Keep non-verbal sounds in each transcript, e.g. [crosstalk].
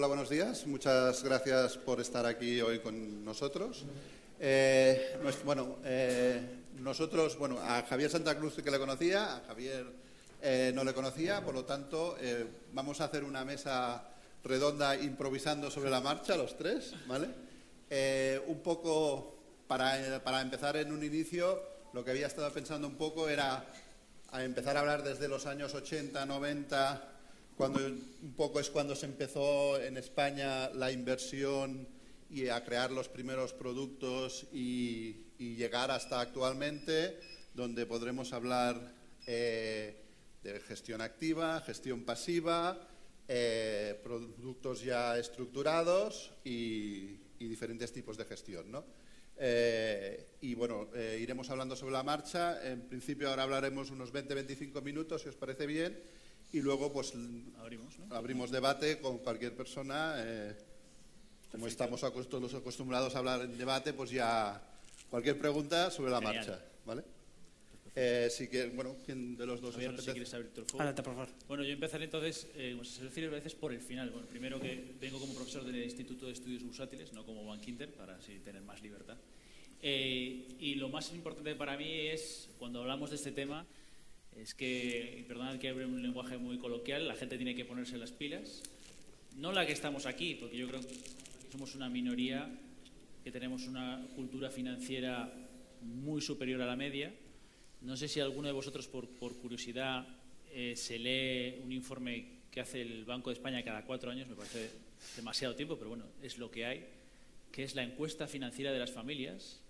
hola, buenos días. Muchas gracias por estar aquí hoy con nosotros. Eh, bueno, eh, nosotros, bueno, a Javier Santa Cruz que le conocía, a Javier eh, no le conocía, por lo tanto, vamos a hacer una mesa redonda improvisando sobre la marcha, los tres, ¿vale? un poco, para, para empezar en un inicio, lo que había estado pensando un poco era empezar a hablar desde los años 80, 90, cuando un poco es cuando se empezó en España la inversión y a crear los primeros productos y, llegar hasta actualmente, donde podremos hablar eh, de gestión activa, gestión pasiva, eh, productos ya estructurados y, diferentes tipos de gestión. ¿no? Eh, y bueno, iremos hablando sobre la marcha. En principio ahora hablaremos unos 20-25 minutos, si os parece bien, y luego pues abrimos, abrimos debate con cualquier persona. Eh, como estamos todos acostumbrados a hablar en debate, pues ya cualquier pregunta sobre la marcha. ¿vale? Eh, que, bueno, ¿quién de los dos Javier, no sé si quieres abrir el fuego. por favor. Bueno, yo empezaré entonces, eh, como se decir a veces, por el final. Bueno, primero que vengo como profesor del Instituto de Estudios Bursátiles, no como Van Kinter, para así tener más libertad. Eh, y lo más importante para mí es, cuando hablamos de este tema, es que, perdonad que hable un lenguaje muy coloquial, la gente tiene que ponerse las pilas. No la que estamos aquí, porque yo creo que somos una minoría que tenemos una cultura financiera muy superior a la media no sé si alguno de vosotros, por, curiosidad, eh, se lee un informe que hace el Banco de España cada cuatro años, me parece demasiado tiempo, pero bueno, es lo que hay, que es la encuesta financiera de las familias.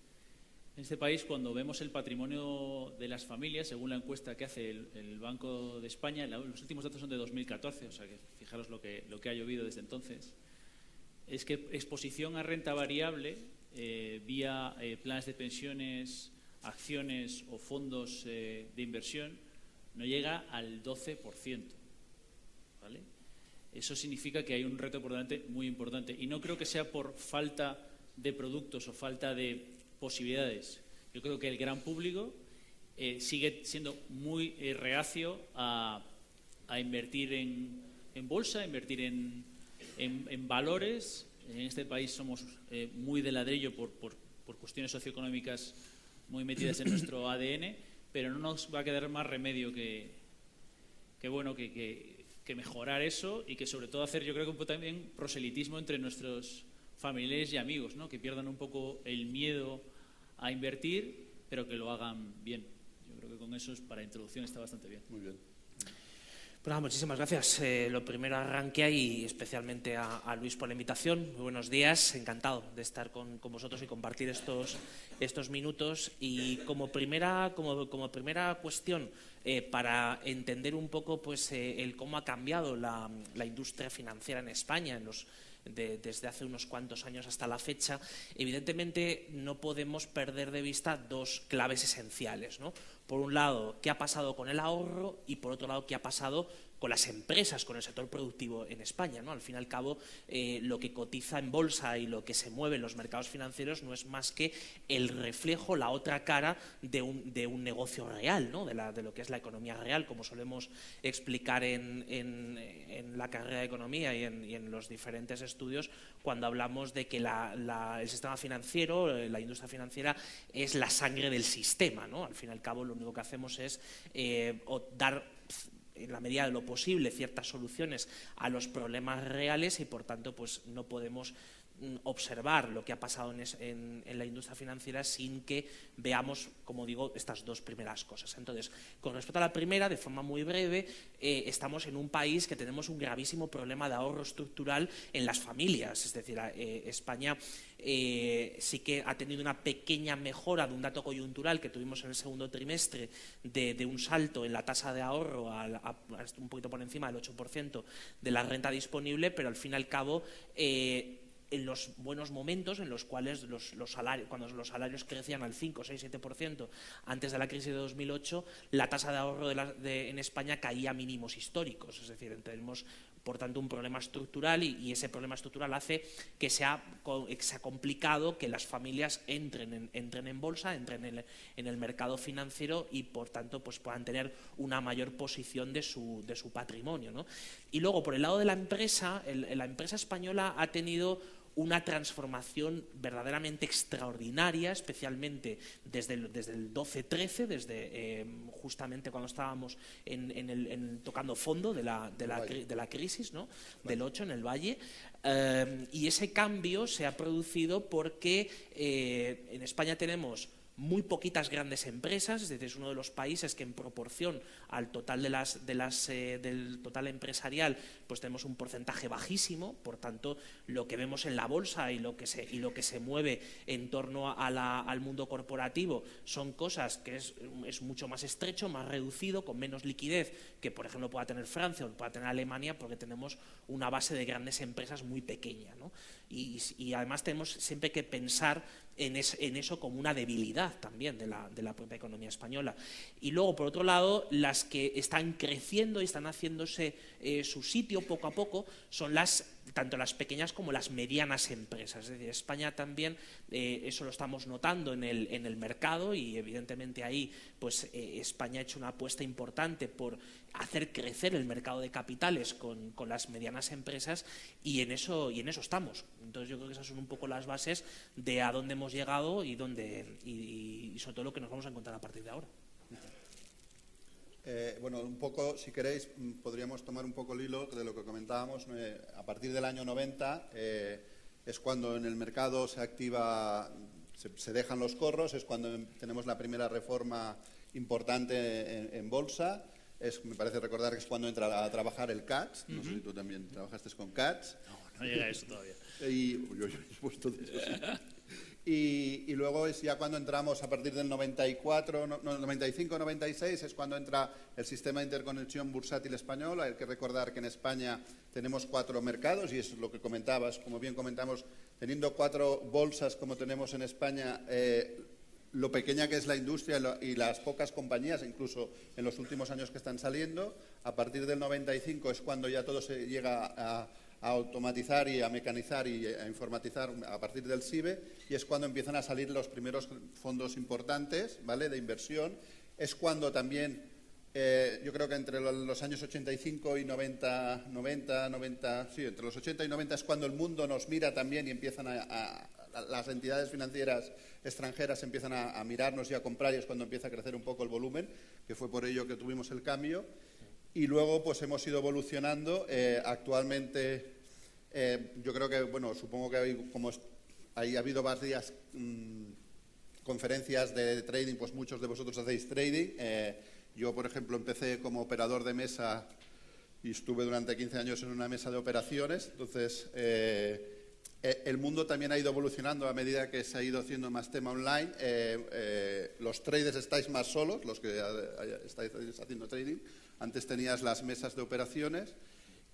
En este país, cuando vemos el patrimonio de las familias, según la encuesta que hace el, Banco de España, los últimos datos son de 2014, o sea que fijaros lo que, lo que ha llovido desde entonces, es que exposición a renta variable eh, vía eh, planes de pensiones, acciones o fondos eh, de inversión no llega al 12%. ¿vale? Eso significa que hay un reto por delante muy importante. Y no creo que sea por falta de productos o falta de posibilidades. Yo creo que el gran público eh, sigue siendo muy eh, reacio a, invertir en, bolsa, a invertir en, valores. En este país somos muy de ladrillo por, por, por cuestiones socioeconómicas muy metidas en nuestro [coughs] ADN, pero no nos va a quedar más remedio que, que bueno, que, que, mejorar eso y que sobre todo hacer, yo creo que un poco también proselitismo entre nuestros familiares y amigos, ¿no? que pierdan un poco el miedo a invertir, pero que lo hagan bien. Yo creo que con eso para introducción está bastante bien. Muy bien. Pues muchísimas gracias. Eh, lo primero arranque y especialmente a, Luis por la invitación. Muy buenos días, encantado de estar con, vosotros y compartir estos, estos minutos. Y como primera, como, como primera cuestión, eh, para entender un poco pues, eh, el cómo ha cambiado la, la industria financiera en España en los desde hace unos cuantos años hasta la fecha, evidentemente no podemos perder de vista dos claves esenciales. ¿no? Por un lado, qué ha pasado con el ahorro y por otro lado, qué ha pasado con las empresas, con el sector productivo en España. ¿no? Al fin y al cabo, eh, lo que cotiza en bolsa y lo que se mueve en los mercados financieros no es más que el reflejo, la otra cara de un, de un negocio real, ¿no? de, lo que es la economía real, como solemos explicar en, en, la carrera de economía y en, en, los diferentes estudios cuando hablamos de que el sistema financiero, eh, la industria financiera, es la sangre del sistema. ¿no? Al fin y al cabo, lo único que hacemos es eh, dar en la medida de lo posible ciertas soluciones a los problemas reales y por tanto pues no podemos Mm, observar lo que ha pasado en, la industria financiera sin que veamos, como digo, estas dos primeras cosas. Entonces, con respecto a la primera, de forma muy breve, eh, estamos en un país que tenemos un gravísimo problema de ahorro estructural en las familias. Es decir, eh, España eh, sí que ha tenido una pequeña mejora de un dato coyuntural que tuvimos en el segundo trimestre de, un salto en la tasa de ahorro a, un poquito por encima del 8% de la renta disponible, pero al fin y al cabo en los buenos momentos en los cuales los, salarios, cuando los salarios crecían al 5, 6, 7% antes de la crisis de 2008, la tasa de ahorro en España caía a mínimos históricos. Es decir, tenemos por tanto, un problema estructural y, ese problema estructural hace que sea, complicado que las familias entren en, entren en bolsa, entren en el, mercado financiero y, por tanto, pues puedan tener una mayor posición de su, de su patrimonio. Y luego, por el lado de la empresa, la empresa española ha tenido una transformación verdaderamente extraordinaria, especialmente desde el, desde el 12-13, desde eh, justamente cuando estábamos en, tocando fondo de la, de la, de la crisis, ¿no? del 8 en el Valle. Eh, y ese cambio se ha producido porque eh, en España tenemos muy poquitas grandes empresas, es decir, es uno de los países que en proporción al total de las, de las, eh, del total empresarial, pues tenemos un porcentaje bajísimo, por tanto, lo que vemos en la bolsa y lo que se, y lo que se mueve en torno a la, al mundo corporativo son cosas que es, es, mucho más estrecho, más reducido, con menos liquidez que, por ejemplo, pueda tener Francia o pueda tener Alemania, porque tenemos una base de grandes empresas muy pequeña. ¿no? Y, y además tenemos siempre que pensar en, eso como una debilidad también de la, de la, propia economía española. Y luego, por otro lado, las que están creciendo y están haciéndose eh, su sitio poco a poco son las tanto las pequeñas como las medianas empresas. Es decir, España también, eh, eso lo estamos notando en el, en el mercado y evidentemente ahí pues, eh, España ha hecho una apuesta importante por hacer crecer el mercado de capitales con, con, las medianas empresas y en, eso, y en eso estamos. Entonces yo creo que esas son un poco las bases de a dónde hemos llegado y, dónde, y sobre todo lo que nos vamos a encontrar a partir de ahora. Eh, bueno, un poco, si queréis, mm, podríamos tomar un poco el hilo de lo que comentábamos. Eh, a partir del año 90 eh, es cuando en el mercado se activa, se, dejan los corros, es cuando tenemos la primera reforma importante en, bolsa. Es, me parece recordar que es cuando entra a trabajar el CATS. No sé si tú también trabajaste con CATS. No, no llega a eso todavía. [laughs] Y, yo, he puesto Y, luego es ya cuando entramos a partir del 94, 95, 96, es cuando entra el sistema de interconexión bursátil español. Hay que recordar que en España tenemos cuatro mercados y es lo que comentabas, como bien comentamos, teniendo cuatro bolsas como tenemos en España, eh, lo pequeña que es la industria y las pocas compañías, incluso en los últimos años que están saliendo. A partir del 95 es cuando ya todo se llega a a automatizar y a mecanizar y a informatizar a partir del SIBE y es cuando empiezan a salir los primeros fondos importantes ¿vale? de inversión. Es cuando también, eh, yo creo que entre los años 85 y 90, 90, 90, sí, entre los 80 y 90 es cuando el mundo nos mira también y empiezan a, las entidades financieras extranjeras empiezan a, mirarnos y a comprar y es cuando empieza a crecer un poco el volumen, que fue por ello que tuvimos el cambio. Y luego, pues hemos ido evolucionando. Eh, actualmente, eh, yo creo que, bueno, supongo que hay, como hay, ha habido varias mm, conferencias de trading, pues muchos de vosotros hacéis trading. Eh, yo, por ejemplo, empecé como operador de mesa y estuve durante 15 años en una mesa de operaciones. Entonces, el mundo también ha ido evolucionando a medida que se ha ido haciendo más tema online. los traders estáis más solos, los que estáis haciendo trading antes tenías las mesas de operaciones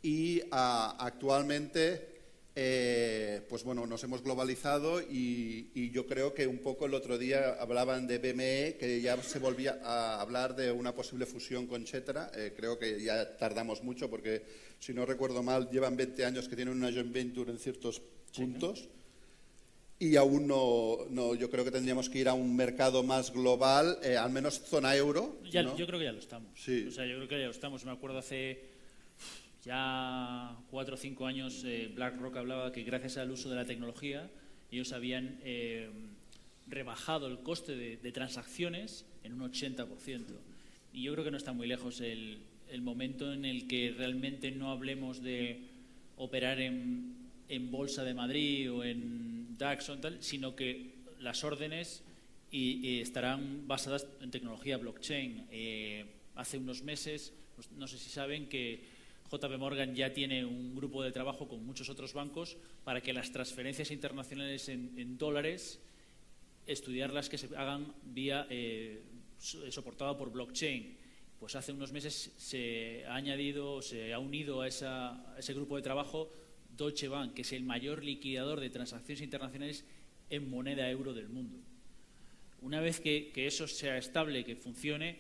y ah, actualmente eh, pues bueno, nos hemos globalizado y, yo creo que un poco el otro día hablaban de BME, que ya se volvía a hablar de una posible fusión con Chetera. Eh, creo que ya tardamos mucho porque, si no recuerdo mal, llevan 20 años que tienen una joint venture en ciertos puntos y aún no, yo creo que tendríamos que ir a un mercado más global, eh, al menos zona euro. Ya, Yo creo que ya lo estamos. O sea, yo creo que ya lo estamos. Me acuerdo hace ya cuatro o cinco años eh, BlackRock hablaba que gracias al uso de la tecnología ellos habían eh, rebajado el coste de, de, transacciones en un 80%. Y yo creo que no está muy lejos el, el momento en el que realmente no hablemos de operar en, en Bolsa de Madrid o en O tal, sino que las órdenes y, estarán basadas en tecnología blockchain. Eh, hace unos meses, pues, no sé si saben que JP Morgan ya tiene un grupo de trabajo con muchos otros bancos para que las transferencias internacionales en, dólares, estudiarlas que se hagan vía eh, soportada por blockchain. Pues hace unos meses se ha añadido, se ha unido a, a ese grupo de trabajo Deutsche Bank, que es el mayor liquidador de transacciones internacionales en moneda euro del mundo. Una vez que, eso sea estable, que funcione,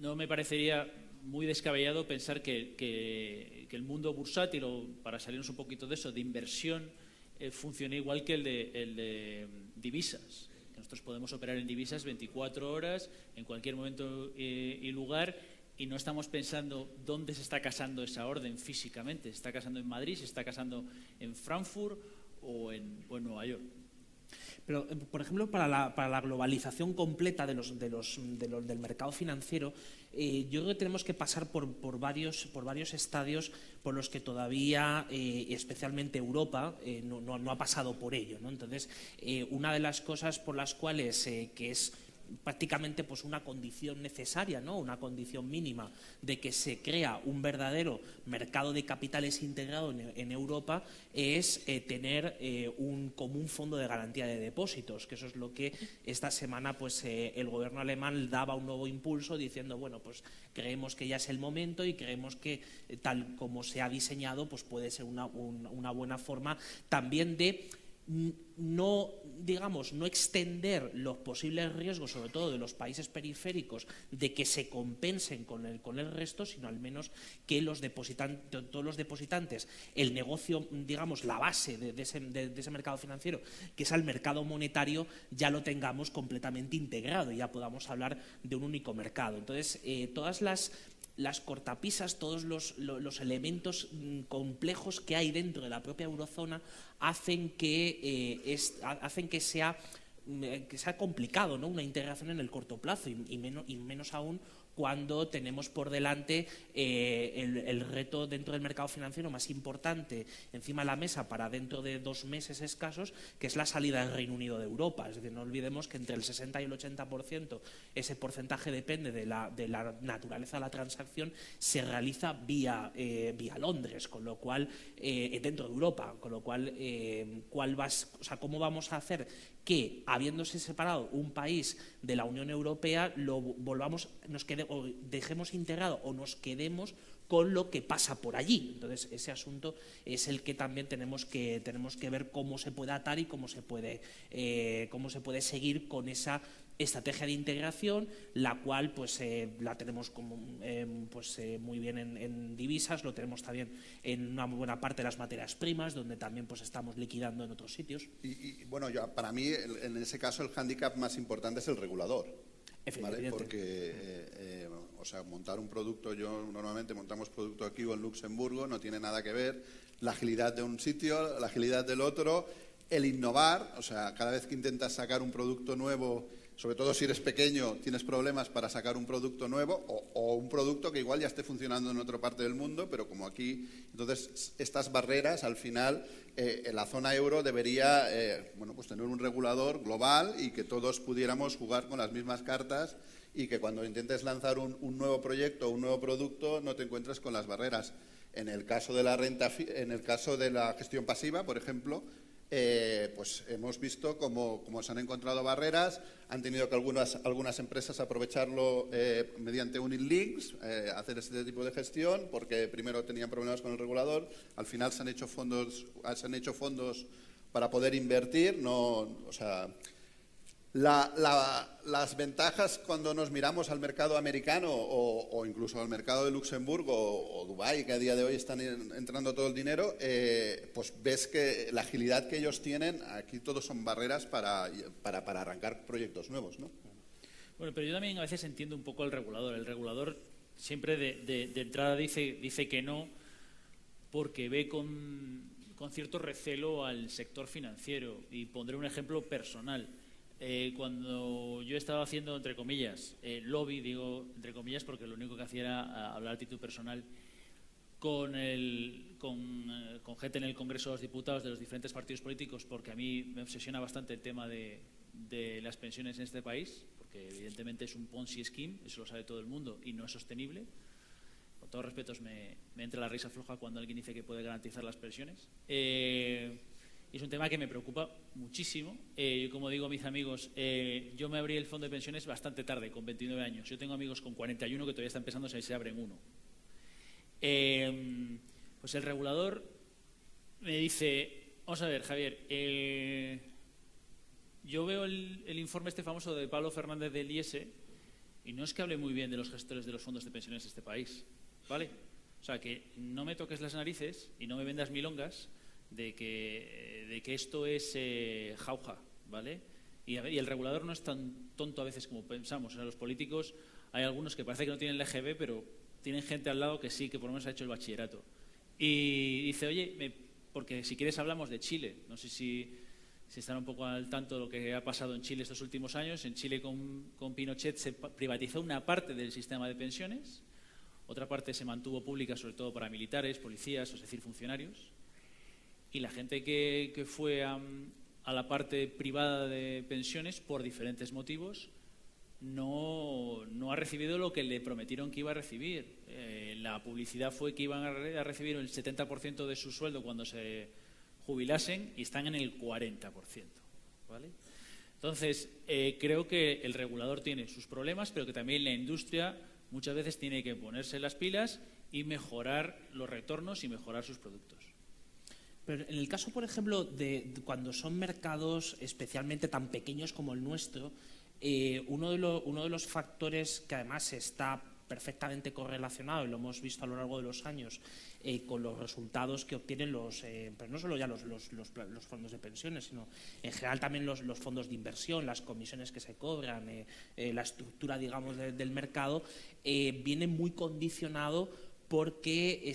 no me parecería muy descabellado pensar que, el mundo bursátil, o para salirnos un poquito de eso, de inversión, eh, funcione igual que el de, el de mm, divisas. nosotros podemos operar en divisas 24 horas, en cualquier momento eh, y lugar, y no estamos pensando dónde se está casando esa orden físicamente. ¿Se está casando en Madrid? ¿Se está casando en Frankfurt o en, o en Nueva York? Pero, eh, por ejemplo, para la, para la globalización completa de los, de los, del mercado financiero, eh, yo creo que tenemos que pasar por, por, varios, por varios estadios por los que todavía, eh, especialmente Europa, no, no, no, ha pasado por ello. ¿no? Entonces, una de las cosas por las cuales, que es prácticamente pues una condición necesaria, ¿no? una condición mínima de que se crea un verdadero mercado de capitales integrado en, Europa es eh, tener eh, un común fondo de garantía de depósitos, que eso es lo que esta semana pues eh, el gobierno alemán daba un nuevo impulso diciendo bueno pues creemos que ya es el momento y creemos que tal como se ha diseñado pues puede ser una buena forma también de no, digamos, no extender los posibles riesgos, sobre todo de los países periféricos, de que se compensen con el, con el resto, sino al menos que los depositantes, todos los depositantes, el negocio, digamos, la base de, ese, mercado financiero, que es el mercado monetario, ya lo tengamos completamente integrado y ya podamos hablar de un único mercado. Entonces, eh, todas las las cortapisas, todos los, elementos mm, complejos que hay dentro de la propia eurozona hacen que, eh, hacen que sea mm, que sea complicado ¿no? una integración en el corto plazo y, menos, y menos aún cuando tenemos por delante eh, el, reto dentro del mercado financiero más importante encima de la mesa para dentro de dos meses escasos, que es la salida del Reino Unido de Europa. Es decir, no olvidemos que entre el 60 y el 80% ese porcentaje depende de la, naturaleza de la transacción, se realiza vía, eh, vía Londres, con lo cual, eh, dentro de Europa, con lo cual, ¿cuál vas, o sea, ¿cómo vamos a hacer que, habiéndose separado un país de la Unión Europea, lo volvamos, nos quede, o dejemos integrado o nos quedemos con lo que pasa por allí. Entonces, ese asunto es el que también tenemos que, tenemos que ver cómo se puede atar y cómo se puede, eh, cómo se puede seguir con esa estrategia de integración, la cual pues eh, la tenemos como, em, pues, eh, muy bien en, divisas, lo tenemos también en una buena parte de las materias primas, donde también pues estamos liquidando en otros sitios. Y, bueno, ya, para mí en ese caso el hándicap más importante es el regulador. ¿vale? Porque, eh, o sea, montar un producto, yo normalmente montamos producto aquí o en Luxemburgo, no tiene nada que ver la agilidad de un sitio, la agilidad del otro, el innovar, o sea, cada vez que intentas sacar un producto nuevo sobre todo si eres pequeño, tienes problemas para sacar un producto nuevo o, un producto que igual ya esté funcionando en otra parte del mundo, pero como aquí, entonces estas barreras al final eh, en la zona euro debería eh, bueno, pues tener un regulador global y que todos pudiéramos jugar con las mismas cartas y que cuando intentes lanzar un, nuevo proyecto o un nuevo producto no te encuentres con las barreras. En el caso de la renta, en el caso de la gestión pasiva, por ejemplo, eh, pues hemos visto cómo, se han encontrado barreras, han tenido que algunas, algunas empresas aprovecharlo eh, mediante Unilinks, eh, hacer este tipo de gestión, porque primero tenían problemas con el regulador, al final se han hecho fondos, se han hecho fondos para poder invertir, no, o sea, las ventajas cuando nos miramos al mercado americano o, incluso al mercado de Luxemburgo o, Dubái, que a día de hoy están entrando todo el dinero, eh, pues ves que la agilidad que ellos tienen, aquí todos son barreras para, para, arrancar proyectos nuevos. ¿no? Bueno, pero yo también a veces entiendo un poco al regulador. El regulador siempre de, entrada dice, dice que no porque ve con, con cierto recelo al sector financiero. Y pondré un ejemplo personal eh, cuando yo estaba haciendo, entre comillas, eh, lobby, digo entre comillas porque lo único que hacía era hablar a título personal con, el, con, eh, con, gente en el Congreso de los Diputados de los diferentes partidos políticos, porque a mí me obsesiona bastante el tema de, de las pensiones en este país, porque evidentemente es un Ponzi scheme, eso lo sabe todo el mundo, y no es sostenible. Con todos respetos, me, me entra la risa floja cuando alguien dice que puede garantizar las pensiones. Eh, es un tema que me preocupa muchísimo. Eh, como digo a mis amigos, eh, yo me abrí el fondo de pensiones bastante tarde, con 29 años. Yo tengo amigos con 41 que todavía están pensando si se abren uno. Eh, pues el regulador me dice, vamos a ver, Javier, yo veo el, informe este famoso de Pablo Fernández del IES Y no es que hable muy bien de los gestores de los fondos de pensiones de este país, ¿vale? O sea, que no me toques las narices y no me vendas milongas de que, esto es eh, jauja, ¿vale? Y, el regulador no es tan tonto a veces como pensamos. O los políticos hay algunos que parece que no tienen el EGB, pero tienen gente al lado que sí, que por lo menos ha hecho el bachillerato. Y dice, oye, porque si quieres hablamos de Chile. No sé si, si, están un poco al tanto de lo que ha pasado en Chile estos últimos años. En Chile con, con Pinochet se privatizó una parte del sistema de pensiones, otra parte se mantuvo pública sobre todo para militares, policías, es decir, funcionarios. Y la gente que, fue a, la parte privada de pensiones, por diferentes motivos, no, no, ha recibido lo que le prometieron que iba a recibir. Eh, la publicidad fue que iban a, recibir el 70% de su sueldo cuando se jubilasen y están en el 40%. ¿vale? Entonces, eh, creo que el regulador tiene sus problemas, pero que también la industria muchas veces tiene que ponerse las pilas y mejorar los retornos y mejorar sus productos. Pero en el caso, por ejemplo, de cuando son mercados especialmente tan pequeños como el nuestro, eh, uno, de los factores que además está perfectamente correlacionado, y lo hemos visto a lo largo de los años, eh, con los resultados que obtienen los, eh, pero no solo ya los, fondos de pensiones, sino en general también los, fondos de inversión, las comisiones que se cobran, la estructura, digamos, del mercado, viene muy condicionado porque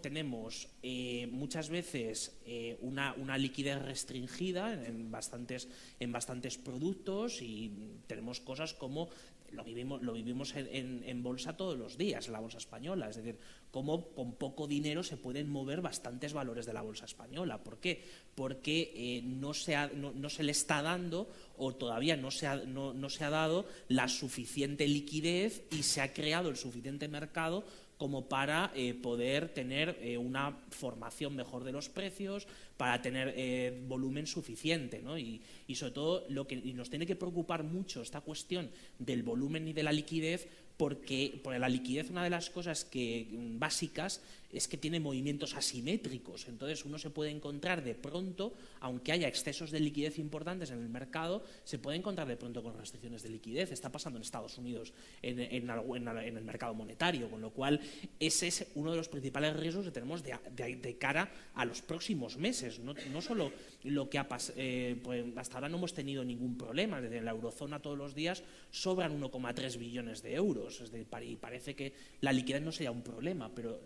tenemos eh, muchas veces eh, una, liquidez restringida en, bastantes, en bastantes productos y tenemos cosas como lo vivimos, lo vivimos en, bolsa todos los días, en la bolsa española, es decir, cómo con poco dinero se pueden mover bastantes valores de la bolsa española. ¿Por qué? Porque eh, no, se no, se le está dando o todavía no se, ha, no, no se ha dado la suficiente liquidez y se ha creado el suficiente mercado como para eh, poder tener eh, una formación mejor de los precios, para tener eh, volumen suficiente. ¿no? Y, y, sobre todo lo que nos tiene que preocupar mucho esta cuestión del volumen y de la liquidez, porque, porque la liquidez una de las cosas que, mm, básicas es que tiene movimientos asimétricos. Entonces uno se puede encontrar de pronto, aunque haya excesos de liquidez importantes en el mercado, se puede encontrar de pronto con restricciones de liquidez. Está pasando en Estados Unidos en, el mercado monetario, con lo cual ese es uno de los principales riesgos que tenemos de, cara a los próximos meses. No, solo lo que ha pasado, eh, pues hasta ahora no hemos tenido ningún problema. Desde la eurozona todos los días sobran 1,3 billones de euros. y parece que la liquidez no sería un problema, pero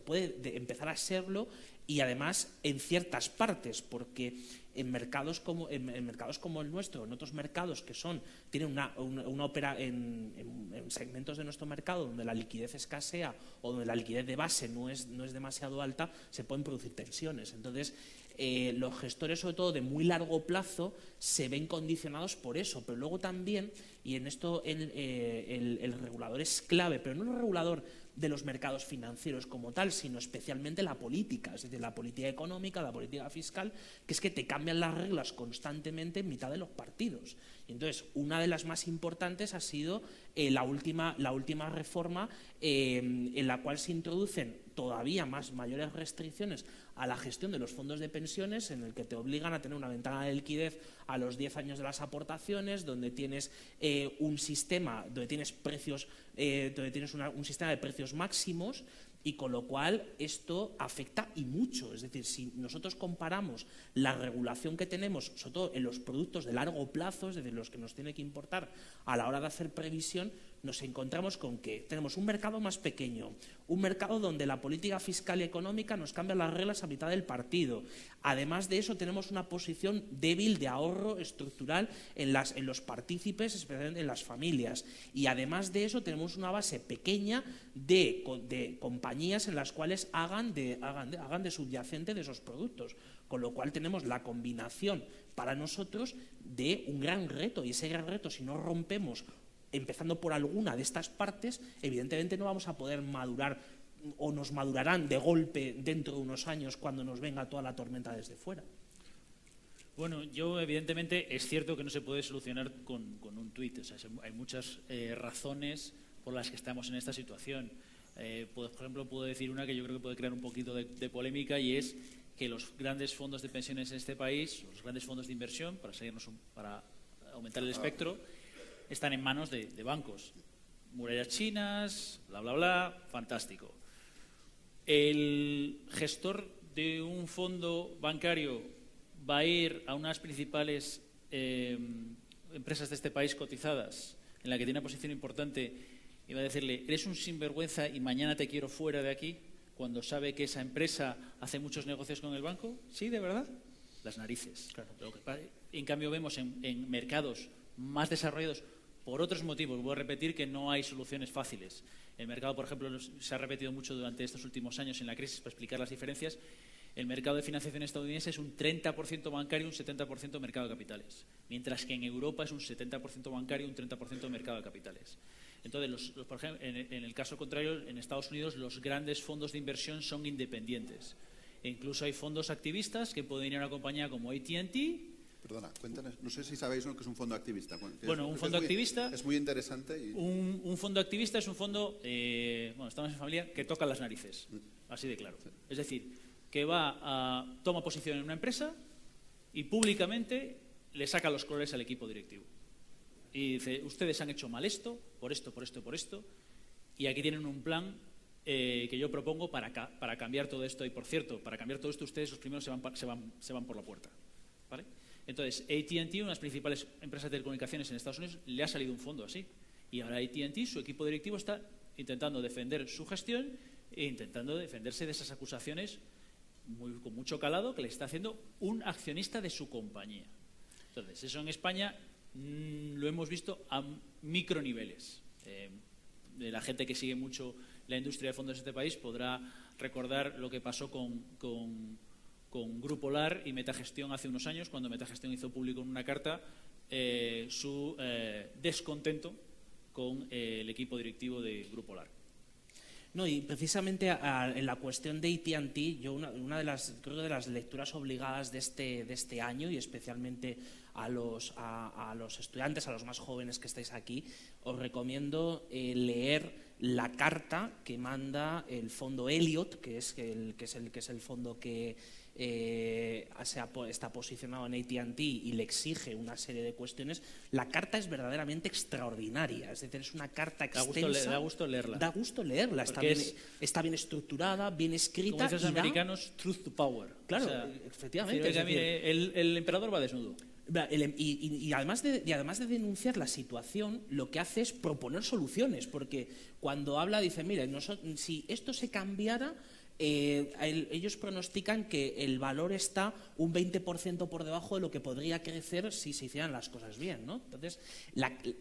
puede empezar a serlo y además en ciertas partes, porque en mercados como, en, mercados como el nuestro, en otros mercados que son, tienen una, una, en, segmentos de nuestro mercado donde la liquidez escasea o donde la liquidez de base no es, no es demasiado alta, se pueden producir tensiones. Entonces, eh, los gestores, sobre todo de muy largo plazo, se ven condicionados por eso, pero luego también, y en esto el, eh, el regulador es clave, pero no el regulador de los mercados financieros como tal, sino especialmente la política, es decir, la política económica, la política fiscal, que es que te cambian las reglas constantemente en mitad de los partidos. Y entonces, una de las más importantes ha sido eh, la, última, la última reforma eh, en la cual se introducen todavía más mayores restricciones a la gestión de los fondos de pensiones, en el que te obligan a tener una ventana de liquidez a los 10 años de las aportaciones, donde tienes eh, un sistema, donde tienes precios, donde tienes un sistema de precios máximos y con lo cual esto afecta y mucho. Es decir, si nosotros comparamos la regulación que tenemos, sobre todo en los productos de largo plazo, es decir, los que nos tiene que importar a la hora de hacer previsión, nos encontramos con que tenemos un mercado más pequeño, un mercado donde la política fiscal y económica nos cambia las reglas a mitad del partido. Además de eso, tenemos una posición débil de ahorro estructural en, los partícipes, especialmente en las familias. Y además de eso, tenemos una base pequeña de, compañías en las cuales hagan, de, hagan de subyacente de esos productos. Con lo cual tenemos la combinación para nosotros de un gran reto. Y ese gran reto, si no rompemos empezando por alguna de estas partes, evidentemente no vamos a poder madurar o nos madurarán de golpe dentro de unos años cuando nos venga toda la tormenta desde fuera. Bueno, yo evidentemente es cierto que no se puede solucionar con, un tuit. O sea, hay muchas eh, razones por las que estamos en esta situación. Eh, por ejemplo, puedo decir una que yo creo que puede crear un poquito de, polémica y es que los grandes fondos de pensiones en este país, los grandes fondos de inversión, para, para aumentar el espectro, están en manos de, bancos. murallas chinas, bla, bla, bla, fantástico. El gestor de un fondo bancario va a ir a unas principales eh, empresas de este país cotizadas, en la que tiene una posición importante, y va a decirle, eres un sinvergüenza y mañana te quiero fuera de aquí, cuando sabe que esa empresa hace muchos negocios con el banco? ¿Sí, de verdad? Las narices. en cambio, vemos en, mercados más desarrollados por otros motivos. Voy a repetir que no hay soluciones fáciles. El mercado, por ejemplo, se ha repetido mucho durante estos últimos años en la crisis para explicar las diferencias. El mercado de financiación estadounidense es un 30% bancario y un 70% mercado de capitales, mientras que en Europa es un 70% bancario y un 30% mercado de capitales. Entonces, por ejemplo, en, el caso contrario, en Estados Unidos los grandes fondos de inversión son independientes. E incluso hay fondos activistas que pueden ir a una compañía como AT&T Perdona, cuéntanos, no sé si sabéis lo que es un fondo activista. Bueno, un fondo activista... Es muy interesante. Un, fondo activista es un fondo, eh, bueno, estamos en familia, que toca las narices, mm. así de claro. Es decir, que va a, toma posición en una empresa y públicamente le saca los colores al equipo directivo y dice, ustedes han hecho mal esto, por esto, por esto, por esto, y aquí tienen un plan eh, que yo propongo para, para cambiar todo esto. Y por cierto, para cambiar todo esto, ustedes los primeros se van, se van, se van por la puerta. ¿vale? Entonces, ATT, una de las principales empresas de telecomunicaciones en Estados Unidos, le ha salido un fondo así. Y ahora ATT, su equipo directivo, está intentando defender su gestión e intentando defenderse de esas acusaciones con mucho calado que le está haciendo un accionista de su compañía. Entonces, eso en España Mm, lo hemos visto a microniveles. Eh, la gente que sigue mucho la industria de fondos de este país podrá recordar lo que pasó con, Grupo LAR y Metagestión hace unos años, cuando Metagestión hizo público en una carta eh, su eh, descontento con el equipo directivo de Grupo LAR. No, y precisamente en la cuestión de AT&T, yo una, de las creo de las lecturas obligadas de este de este año y especialmente a los, a, los estudiantes, a los más jóvenes que estáis aquí, os recomiendo eh, leer la carta que manda el fondo Elliot, que es el, que es el, que es el fondo que eh, está posicionado en ATT y le exige una serie de cuestiones, la carta es verdaderamente extraordinaria. Es decir, es una carta extensa. Da gusto, leerla. Da gusto leerla. Está bien, está bien, estructurada, bien escrita. Como dicen los americanos, truth to power. Claro, efectivamente. el, el emperador va desnudo. Em, y, además de, además de denunciar la situación, lo que hace es proponer soluciones, porque cuando habla dice, mire, si esto se cambiara, eh, ellos pronostican que el valor está un 20% por debajo de lo que podría crecer si se hicieran las cosas bien. ¿no? Entonces,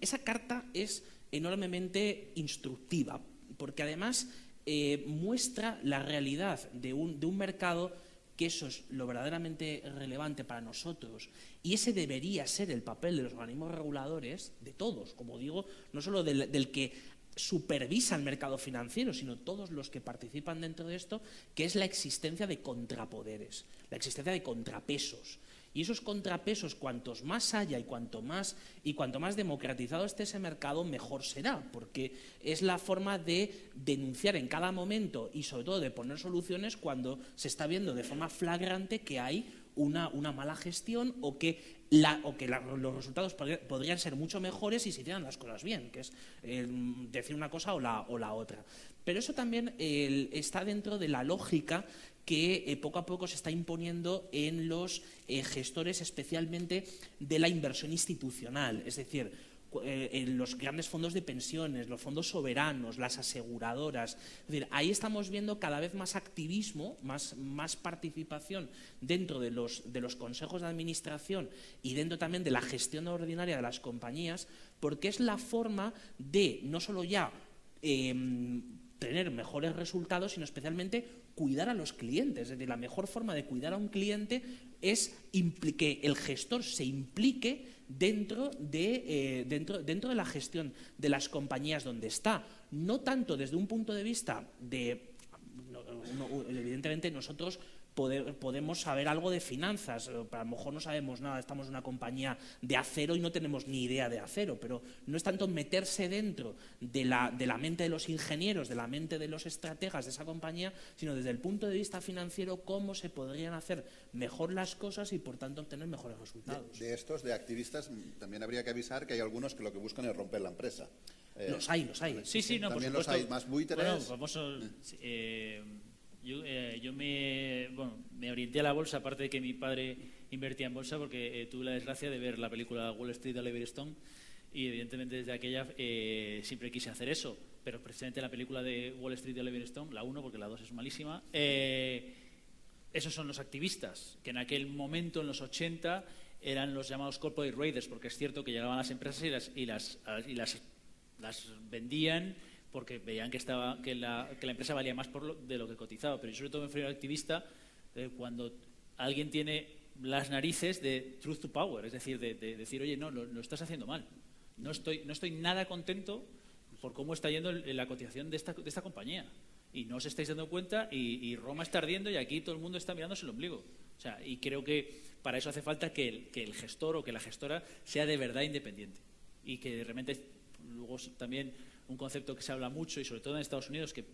esa carta es enormemente instructiva, porque además eh, muestra la realidad de un, de un mercado que eso es lo verdaderamente relevante para nosotros y ese debería ser el papel de los organismos reguladores, de todos, como digo, no solo del, que supervisa el mercado financiero, sino todos los que participan dentro de esto, que es la existencia de contrapoderes, la existencia de contrapesos. Y esos contrapesos, cuantos más haya y cuanto más y cuanto más democratizado esté ese mercado, mejor será, porque es la forma de denunciar en cada momento y sobre todo de poner soluciones cuando se está viendo de forma flagrante que hay una, una mala gestión o que, la, o que los resultados podrían ser mucho mejores si se hicieran las cosas bien, que es eh, decir una cosa o la, o la otra. Pero eso también está dentro de la lógica que eh, poco a poco se está imponiendo en los eh, gestores, especialmente de la inversión institucional. Es decir, eh, los grandes fondos de pensiones, los fondos soberanos, las aseguradoras. Es decir, ahí estamos viendo cada vez más activismo, más, más participación dentro de los, de los consejos de administración y dentro también de la gestión ordinaria de las compañías, porque es la forma de no solo ya em, tener mejores resultados, sino especialmente cuidar a los clientes. Es decir, la mejor forma de cuidar a un cliente es que el gestor se implique dentro de, eh, dentro, dentro de la gestión de las compañías donde está. No tanto desde un punto de vista de... evidentemente nosotros podemos saber algo de finanzas. A lo mejor no sabemos nada, estamos en una compañía de acero y no tenemos ni idea de acero, pero no es tanto meterse dentro de la, de la mente de los ingenieros, de la mente de los estrategas de esa compañía, sino desde el punto de vista financiero cómo se podrían hacer mejor las cosas y por tanto obtener mejores resultados. De, estos, de activistas, también habría que avisar que hay algunos que lo que buscan es romper la empresa. Eh, los hay, los hay. Sí, sí, no, también los hay más buitres. Bueno, eh, yo, eh, yo me, bueno, me orienté a la bolsa, aparte de que mi padre invertía en bolsa, porque eh, tuve la desgracia de ver la película Wall Street de Oliver Stone y evidentemente desde aquella eh, siempre quise hacer eso, pero precisamente la película de Wall Street de Oliver Stone, la 1 porque la 2 es malísima, esos son los activistas, que en aquel momento, en los 80, eran los llamados corporate raiders, porque es cierto que llegaban las empresas y las, y las, y las, las vendían porque veían que, estaba, que, la, que la empresa valía más por lo, de lo que cotizaba. Pero yo sobre todo me refiero al activista eh, cuando alguien tiene las narices de truth to power, es decir, de, decir, oye, no, lo, estás haciendo mal. No estoy, no estoy nada contento por cómo está yendo la cotización de esta, de esta compañía. Y no os estáis dando cuenta y, Roma está ardiendo y aquí todo el mundo está mirándose el ombligo. O sea, y creo que para eso hace falta que el, que el gestor o que la gestora sea de verdad independiente. Y que realmente luego también un concepto que se habla mucho y sobre todo en Estados Unidos, que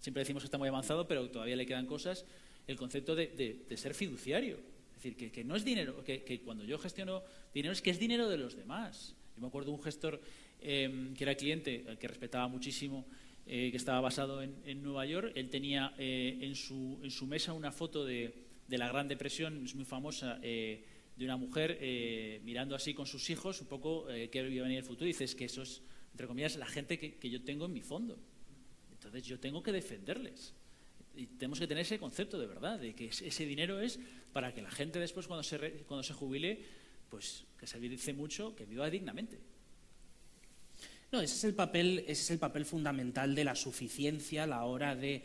siempre decimos que está muy avanzado, pero todavía le quedan cosas, el concepto de, ser fiduciario. Es decir, que, no es dinero, que, cuando yo gestiono dinero es que es dinero de los demás. Yo me acuerdo de un gestor em, que era cliente, que respetaba muchísimo, eh, que estaba basado en, Nueva York. Él tenía eh, en, su, en, su, mesa una foto de, de, la Gran Depresión, es muy famosa, eh, de una mujer mirando así con sus hijos, un poco qué iba a venir el futuro. Y dices que eso es entre comillas, la gente que, yo tengo en mi fondo. Entonces yo tengo que defenderles. Y tenemos que tener ese concepto de verdad, de que ese dinero es para que la gente después cuando se, cuando se jubile, pues que se dice mucho, que viva dignamente. No, ese es el papel, ese es el papel fundamental de la suficiencia a la hora de,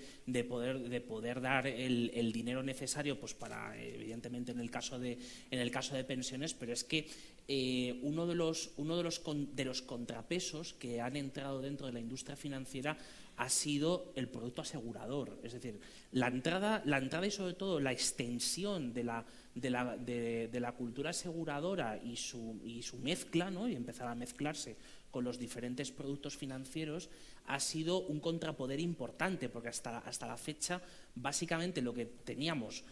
poder, de poder dar el, dinero necesario, pues para, evidentemente, en el caso de, en el caso de pensiones, pero es que eh, uno, de los, uno de, los de los contrapesos que han entrado dentro de la industria financiera ha sido el producto asegurador. Es decir, la entrada, la entrada y sobre todo la extensión de la, de la, de, la cultura aseguradora y su, y su mezcla, ¿no? y empezar a mezclarse con los diferentes productos financieros, ha sido un contrapoder importante, porque hasta, hasta la fecha, básicamente lo que teníamos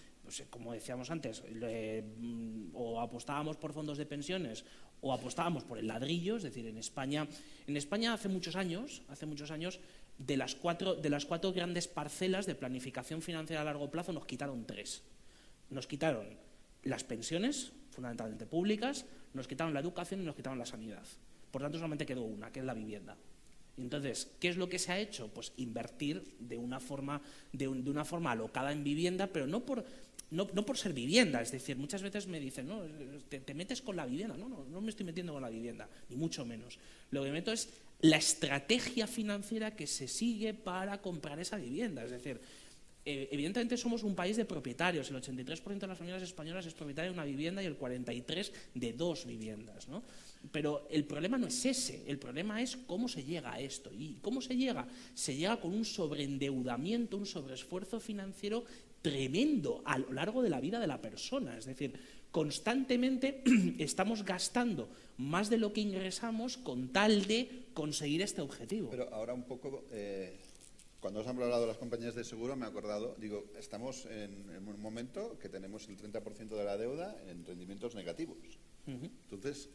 como decíamos antes, mm, o apostábamos por fondos de pensiones o apostábamos por el ladrillo, es decir, en España, en España hace muchos años, hace muchos años, de las cuatro, de las cuatro grandes parcelas de planificación financiera a largo plazo nos quitaron tres. Nos quitaron las pensiones, fundamentalmente públicas, nos quitaron la educación y nos quitaron la sanidad. Por tanto, solamente quedó una, que es la vivienda. Entonces, ¿qué es lo que se ha hecho? Pues invertir de una forma, de, una forma alocada en vivienda, pero no por, no, por ser vivienda. Es decir, muchas veces me dicen, no, te, metes con la vivienda. No, no, no me estoy metiendo con la vivienda, ni mucho menos. Lo que meto es la estrategia financiera que se sigue para comprar esa vivienda. Es decir, eh, evidentemente somos un país de propietarios. El 83% de las familias españolas es propietaria de una vivienda y el 43% de dos viviendas. ¿no? Pero el problema no es ese, el problema es cómo se llega a esto. ¿Y cómo se llega? Se llega con un sobreendeudamiento, un sobreesfuerzo financiero tremendo a lo largo de la vida de la persona. Es decir, constantemente [clears throat] estamos gastando más de lo que ingresamos con tal de conseguir este objetivo. Pero ahora un poco, eh, cuando os han hablado de las compañías de seguro, me he acordado, digo, estamos en, en un momento que tenemos el 30% de la deuda en rendimientos negativos. Entonces,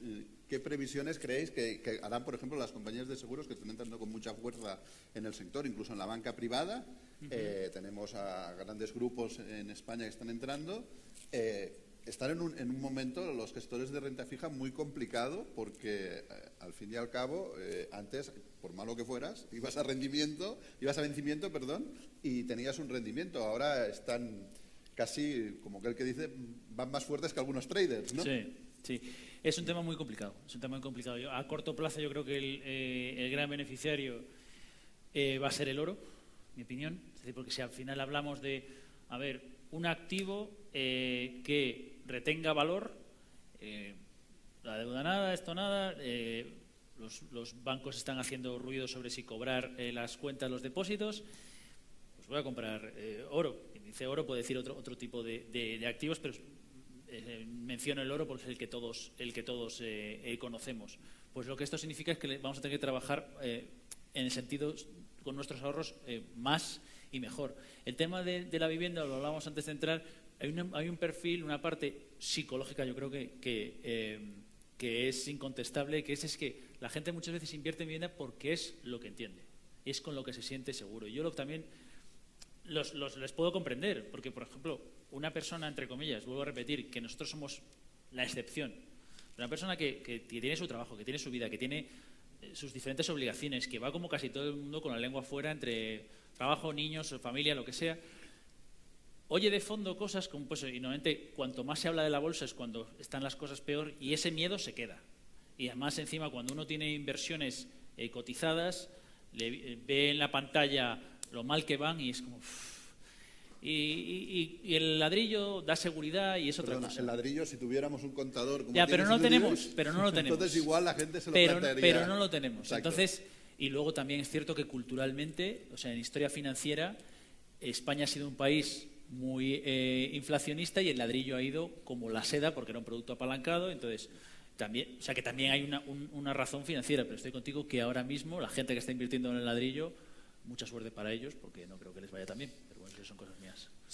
¿qué previsiones creéis que, harán, por ejemplo, las compañías de seguros que están entrando con mucha fuerza en el sector, incluso en la banca privada? Eh, tenemos a grandes grupos en España que están entrando. Eh, están en un, en un, momento los gestores de renta fija muy complicado porque eh, al fin y al cabo antes por malo que fueras [laughs] ibas a rendimiento ibas a vencimiento perdón y tenías un rendimiento ahora están casi como que el que dice van más fuertes que algunos traders ¿no? Sí. Sí, es un tema muy complicado. Es un tema muy complicado. Yo, a corto plazo yo creo que el, eh, gran beneficiario eh, va a ser el oro, mi opinión. Es decir, porque si al final hablamos de, a ver, un activo eh, que retenga valor, la deuda nada, esto nada, los, los, bancos están haciendo ruido sobre si cobrar las cuentas, los depósitos, pues voy a comprar oro dice oro puede decir otro, otro tipo de, activos, pero eh, menciono el oro porque es el que todos, el que todos eh, conocemos. Pues lo que esto significa es que vamos a tener que trabajar en el sentido con nuestros ahorros más y mejor. El tema de, la vivienda, lo hablábamos antes de entrar, hay, hay, un perfil, una parte psicológica, yo creo que, que, es incontestable, que es, es que la gente muchas veces invierte en vivienda porque es lo que entiende, es con lo que se siente seguro. Yo lo, también los, les puedo comprender, porque, por ejemplo, una persona, entre comillas, vuelvo a repetir, que nosotros somos la excepción, una persona que, tiene su trabajo, que tiene su vida, que tiene eh, sus diferentes obligaciones, que va como casi todo el mundo con la lengua fuera entre trabajo, niños, familia, lo que sea, oye de fondo cosas como, pues, y normalmente cuanto más se habla de la bolsa es cuando están las cosas peor y ese miedo se queda. Y además encima cuando uno tiene inversiones eh, cotizadas, le, eh, ve en la pantalla lo mal que van y es como... Y, el ladrillo da seguridad y es otra cosa. El ladrillo, si tuviéramos un contador... Como ya, pero no lo tenemos, pero no lo tenemos. Entonces igual la gente se lo pero, Pero no lo tenemos. Entonces, y luego también es cierto que culturalmente, o sea, en historia financiera, España ha sido un país muy eh, inflacionista y el ladrillo ha ido como la seda porque era un producto apalancado, entonces también, o sea que también hay una, una razón financiera, pero estoy contigo que ahora mismo la gente que está invirtiendo en el ladrillo mucha suerte para ellos porque no creo que les vaya tan bien, pero bueno, son cosas mías.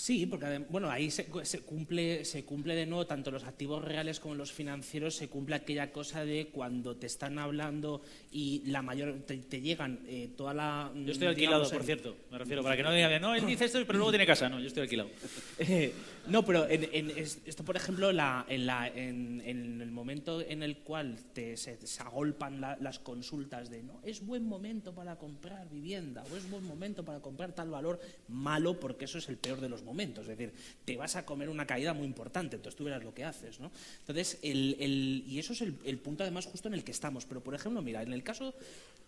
Sí, porque bueno, ahí se, cumple, se cumple de nuevo tanto los activos reales como los financieros, se cumple aquella cosa de cuando te están hablando y la mayor te, llegan eh, toda la. Yo estoy alquilado, por cierto, me refiero, para que no digan, no, él dice esto, pero luego tiene casa, no, yo estoy alquilado. Eh, [laughs] no, pero en, esto, por ejemplo, la, en, la, en, el momento en el cual te, se, agolpan las consultas de, no, es buen momento para comprar vivienda o es buen momento para comprar tal valor, malo porque eso es el peor de los momentos, es decir, te vas a comer una caída muy importante, entonces tú verás lo que haces, ¿no? Entonces, el, y eso es el, punto además justo en el que estamos, pero por ejemplo, mira, en el caso,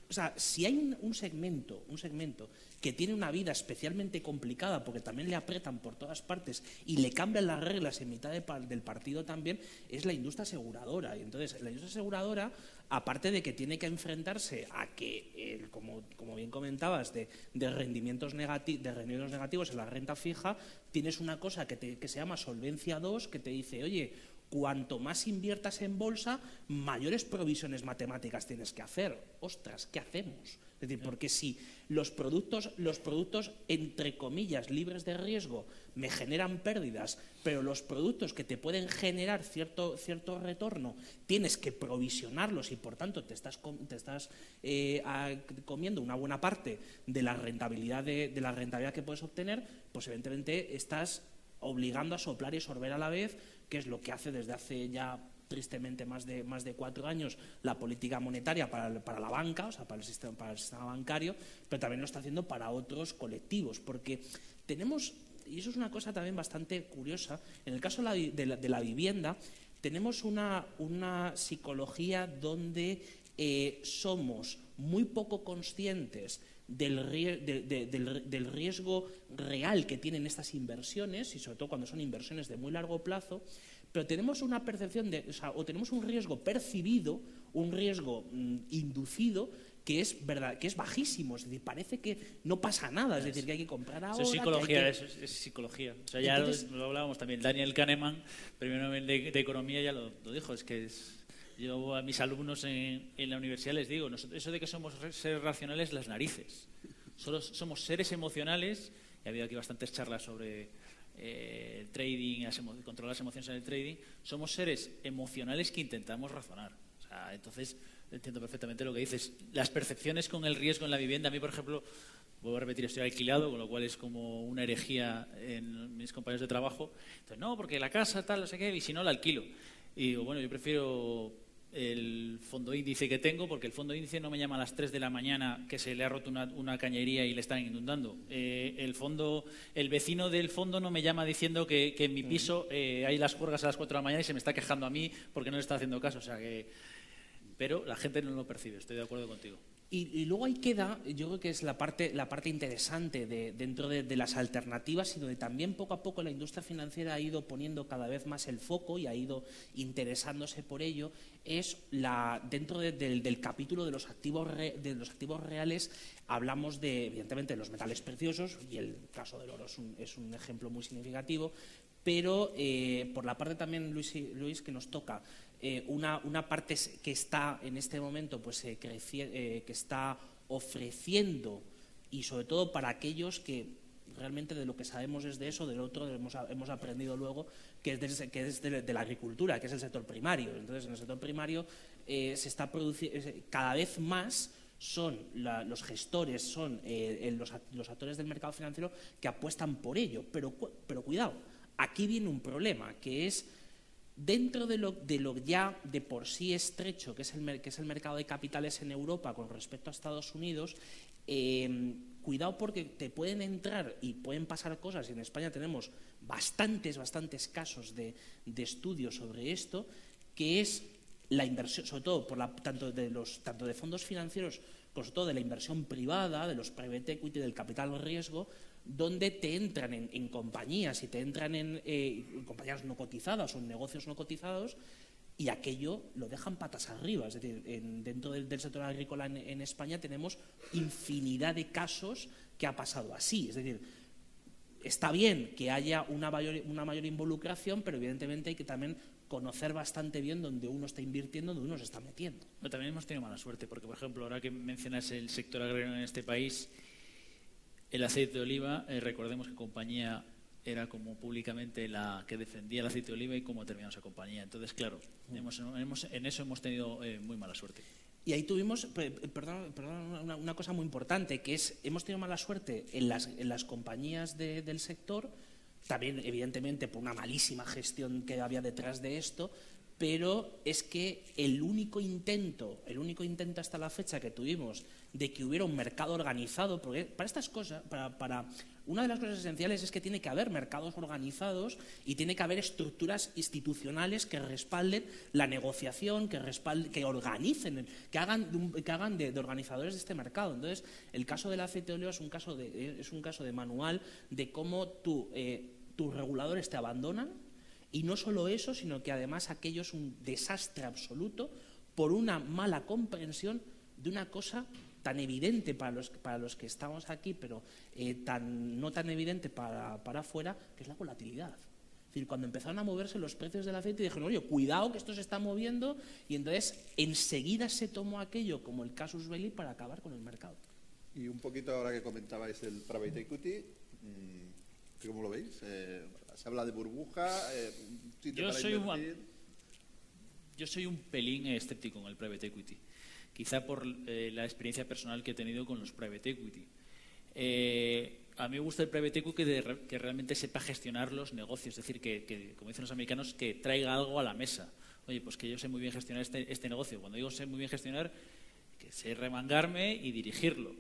o sea, si hay un, segmento, un segmento que tiene una vida especialmente complicada porque también le apretan por todas partes y le cambian las reglas en mitad del partido también, es la industria aseguradora. Y entonces, la industria aseguradora aparte de que tiene que enfrentarse a que, como, bien comentabas, de, rendimientos de rendimientos negativos en la renta fija, tienes una cosa que, se llama solvencia 2 que te dice, oye, cuanto más inviertas en bolsa, mayores provisiones matemáticas tienes que hacer. Ostras, ¿qué hacemos? Es decir, porque si los productos, los productos, entre comillas, libres de riesgo, me generan pérdidas, pero los productos que te pueden generar cierto, cierto retorno, tienes que provisionarlos y por tanto te estás, te estás eh, comiendo una buena parte de la rentabilidad de, la rentabilidad que puedes obtener, pues evidentemente estás obligando a soplar y sorber a la vez, que es lo que hace desde hace ya tristemente más de, más de cuatro años la política monetaria para, la banca, o sea, para el, sistema, para el sistema bancario, pero también lo está haciendo para otros colectivos, porque tenemos, y eso es una cosa también bastante curiosa, en el caso de la, vivienda, tenemos una, una psicología donde eh, somos muy poco conscientes del, del, riesgo real que tienen estas inversiones, y sobre todo cuando son inversiones de muy largo plazo, pero tenemos una percepción de, o, tenemos un riesgo percibido, un riesgo mm, inducido que es verdad, que es bajísimo, es decir, parece que no pasa nada, es decir, que hay que comprar ahora. es psicología, es, psicología. O sea, ya lo, hablábamos también. Daniel Kahneman, premio de, de Economía, ya lo, dijo, es que es, yo a mis alumnos en, en, la universidad les digo, eso de que somos seres racionales, las narices. Solo somos seres emocionales, y ha habido aquí bastantes charlas sobre eh, trading, controlar las emociones en el trading, somos seres emocionales que intentamos razonar. entonces, entiendo perfectamente lo que dices. Las percepciones con el riesgo en la vivienda, a mí, por ejemplo, vuelvo a repetir, estoy alquilado, con lo cual es como una herejía en mis compañeros de trabajo. Entonces, no, porque la casa tal, no sé qué, y si no, la alquilo. Y digo, bueno, yo prefiero el fondo índice que tengo, porque el fondo índice no me llama a las 3 de la mañana que se le ha roto una, cañería y le están inundando. Eh, el fondo, el vecino del fondo no me llama diciendo que, en mi piso eh, hay las juergas a las 4 de la mañana y se me está quejando a mí porque no le está haciendo caso. O sea que, pero la gente no lo percibe, estoy de acuerdo contigo. Y, luego ahí queda, yo creo que es la parte, la parte interesante de, dentro de, las alternativas y donde también poco a poco la industria financiera ha ido poniendo cada vez más el foco y ha ido interesándose por ello, es la, dentro del, capítulo de los, activos de los activos reales hablamos de, evidentemente, de los metales preciosos, y el caso del oro es un, ejemplo muy significativo, pero eh, por la parte también, Luis, Luis que nos toca, eh, una, parte que está en este momento pues, eh, eh, que está ofreciendo y sobre todo para aquellos que realmente de lo que sabemos es de eso, del otro hemos, hemos aprendido luego que es, de, que es de, la agricultura, que es el sector primario. Entonces, en el sector primario se está produciendo cada vez más son los gestores, son los, los, actores del mercado financiero que apuestan por ello. Pero, pero cuidado, aquí viene un problema, que es Dentro de lo, ya de por sí estrecho que es, el, que es el mercado de capitales en Europa con respecto a Estados Unidos, em, cuidado porque te pueden entrar y pueden pasar cosas, y en España tenemos bastantes, bastantes casos de, estudios sobre esto, que es la inversión, sobre todo por la, tanto, de los, tanto de fondos financieros como sobre todo de la inversión privada, de los private equity, del capital riesgo, donde te entran en, compañías y te entran eh, en, compañías no cotizadas o en negocios no cotizados y aquello lo dejan patas arriba. Es decir, dentro del, sector agrícola en, España tenemos infinidad de casos que ha pasado así. Es decir, está bien que haya una mayor, una mayor involucración, pero evidentemente hay que también conocer bastante bien dónde uno está invirtiendo, dónde uno se está metiendo. también hemos tenido mala suerte, porque, por ejemplo, ahora que mencionas el sector agrario en este país, el aceite de oliva, eh, recordemos que compañía era como públicamente la que defendía el aceite de oliva y cómo terminó esa compañía. Entonces, claro, en eso hemos tenido eh, muy mala suerte. Y ahí tuvimos, perdón, una, cosa muy importante, que es, hemos tenido mala suerte en las, en las compañías del sector, también evidentemente por una malísima gestión que había detrás de esto, pero es que el único intento, el único intento hasta la fecha que tuvimos de que hubiera un mercado organizado, porque para estas cosas, para, una de las cosas esenciales es que tiene que haber mercados organizados y tiene que haber estructuras institucionales que respalden la negociación, que que organicen, que hagan, que hagan de, organizadores de este mercado. Entonces, el caso del aceite de oliva es un caso de, es un caso de manual de cómo eh, tus reguladores te abandonan y no solo eso, sino que además aquello es un desastre absoluto por una mala comprensión de una cosa tan evidente para los, para los que estamos aquí, pero eh, tan, no tan evidente para, para afuera, que es la volatilidad. Es decir, cuando empezaron a moverse los precios del aceite, dijeron, oye, cuidado que esto se está moviendo, y entonces enseguida se tomó aquello como el casus belli para acabar con el mercado. Y un poquito ahora que comentabais el private equity, mm, ¿cómo lo veis? Eh, se habla de burbuja, eh, yo soy Un, yo soy un pelín escéptico en el private equity, quizá por eh, la experiencia personal que he tenido con los private equity. Eh, a mí me gusta el private equity que, realmente sepa gestionar los negocios, es decir, que, como dicen los americanos, que traiga algo a la mesa. Oye, pues que yo sé muy bien gestionar este, este negocio. Cuando digo sé muy bien gestionar, que sé remangarme y dirigirlo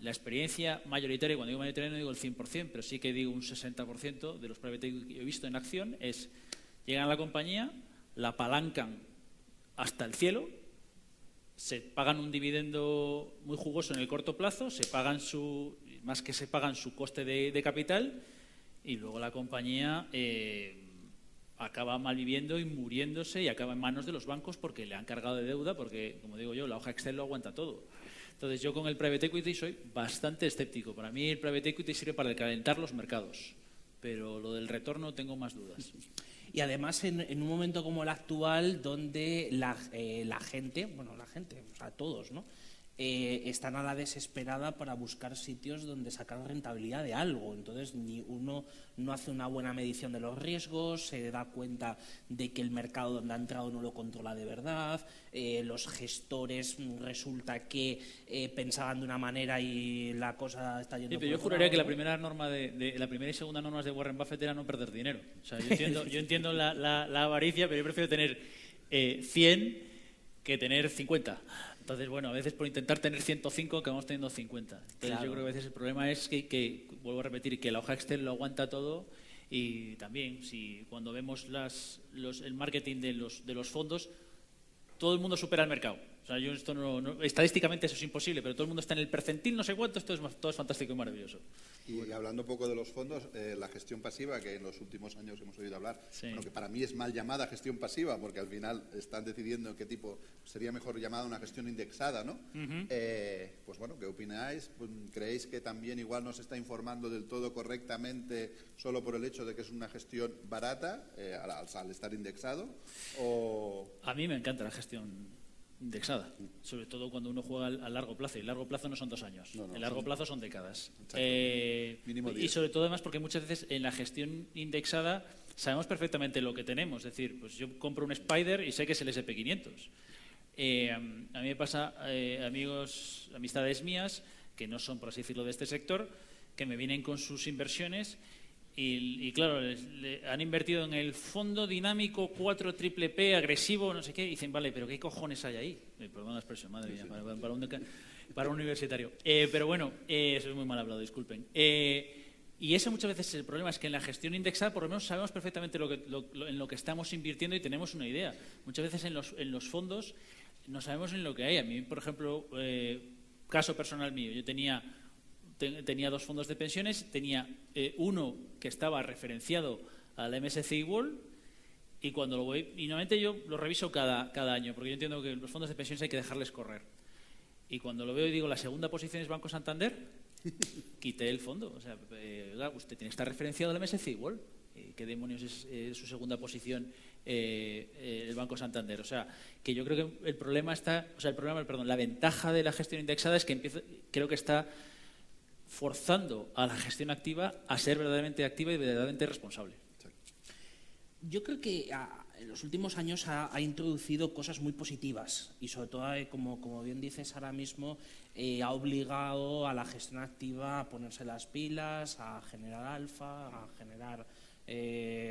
la experiencia mayoritaria, cuando digo mayoritaria no digo el 100%, pero sí que digo un 60% de los private que he visto en acción es, llegan a la compañía, la apalancan hasta el cielo, se pagan un dividendo muy jugoso en el corto plazo, se pagan su, más que se pagan su coste de, capital y luego la compañía eh, acaba malviviendo y muriéndose y acaba en manos de los bancos porque le han cargado de deuda, porque, como digo yo, la hoja Excel lo aguanta todo. Entonces yo con el private equity soy bastante escéptico. Para mí el private equity sirve para calentar los mercados, pero lo del retorno tengo más dudas. Y además en, un momento como el actual, donde la, eh, la gente, bueno, la gente, o sea, todos, ¿no? Eh, están a la desesperada para buscar sitios donde sacar rentabilidad de algo. Entonces, ni uno no hace una buena medición de los riesgos, se da cuenta de que el mercado donde ha entrado no lo controla de verdad, eh, los gestores mm, resulta que eh, pensaban de una manera y la cosa está yendo. Sí, pero yo juraría que la primera norma de, la primera y segunda normas de Warren Buffett era no perder dinero. O sea, yo [laughs] entiendo, la, la, avaricia, pero yo prefiero tener 100 eh, que tener 50. Entonces, bueno, a veces por intentar tener 105 acabamos teniendo 50. Entonces, yo creo que a veces el problema es que, vuelvo a repetir, que la hoja Excel lo aguanta todo y también, si cuando vemos las, los, el marketing de los, de los fondos, todo el mundo supera el mercado. O sea, yo esto no, estadísticamente eso es imposible, pero todo el mundo está en el percentil, no sé cuánto, esto es, todo es fantástico y maravilloso. Y hablando un poco de los fondos, eh, la gestión pasiva, que en los últimos años hemos oído hablar, que para mí es mal llamada gestión pasiva, porque al final están decidiendo qué tipo sería mejor llamada una gestión indexada, ¿no? Eh, pues bueno, ¿qué opináis? Pues, ¿Creéis que también igual no se está informando del todo correctamente solo por el hecho de que es una gestión barata eh, al, estar indexado? O... A mí me encanta la gestión indexada, sobre todo cuando uno juega a largo plazo. Y largo plazo no son dos años, el largo plazo son décadas. Eh, y sobre todo además porque muchas veces en la gestión indexada sabemos perfectamente lo que tenemos. Es decir, pues yo compro un Spider y sé que es el SP500. Eh, a mí me pasa, eh, amigos, amistades mías, que no son, por así decirlo, de este sector, que me vienen con sus inversiones y, claro, han invertido en el fondo dinámico 4 triple P agresivo, no sé qué, y dicen, vale, pero ¿qué cojones hay ahí? Eh, perdón la expresión, madre mía, para, un, universitario. Eh, pero bueno, eh, eso es muy mal hablado, disculpen. y eso muchas veces el problema es que en la gestión indexada por lo menos sabemos perfectamente lo que, en lo que estamos invirtiendo y tenemos una idea. Muchas veces en los, en los fondos no sabemos en lo que hay. A mí, por ejemplo, caso personal mío, yo tenía tenía dos fondos de pensiones, tenía eh, uno que estaba referenciado al MSCI World y cuando lo voy, y normalmente yo lo reviso cada, cada año, porque yo entiendo que los fondos de pensiones hay que dejarles correr. Y cuando lo veo y digo, la segunda posición es Banco Santander, [laughs] quité el fondo. O sea, eh, usted tiene que estar referenciado al MSCI World. ¿Qué demonios es su segunda posición eh, el Banco Santander? O sea, que yo creo que el problema está, o sea, el problema, perdón, la ventaja de la gestión indexada es que empieza, creo que está forzando a la gestión activa a ser verdaderamente activa y verdaderamente responsable. Yo creo que ah, en los últimos años ha, introducido cosas muy positivas y sobre todo, eh, como, bien dices ahora mismo, eh, ha obligado a la gestión activa a ponerse las pilas, a generar alfa, a generar eh,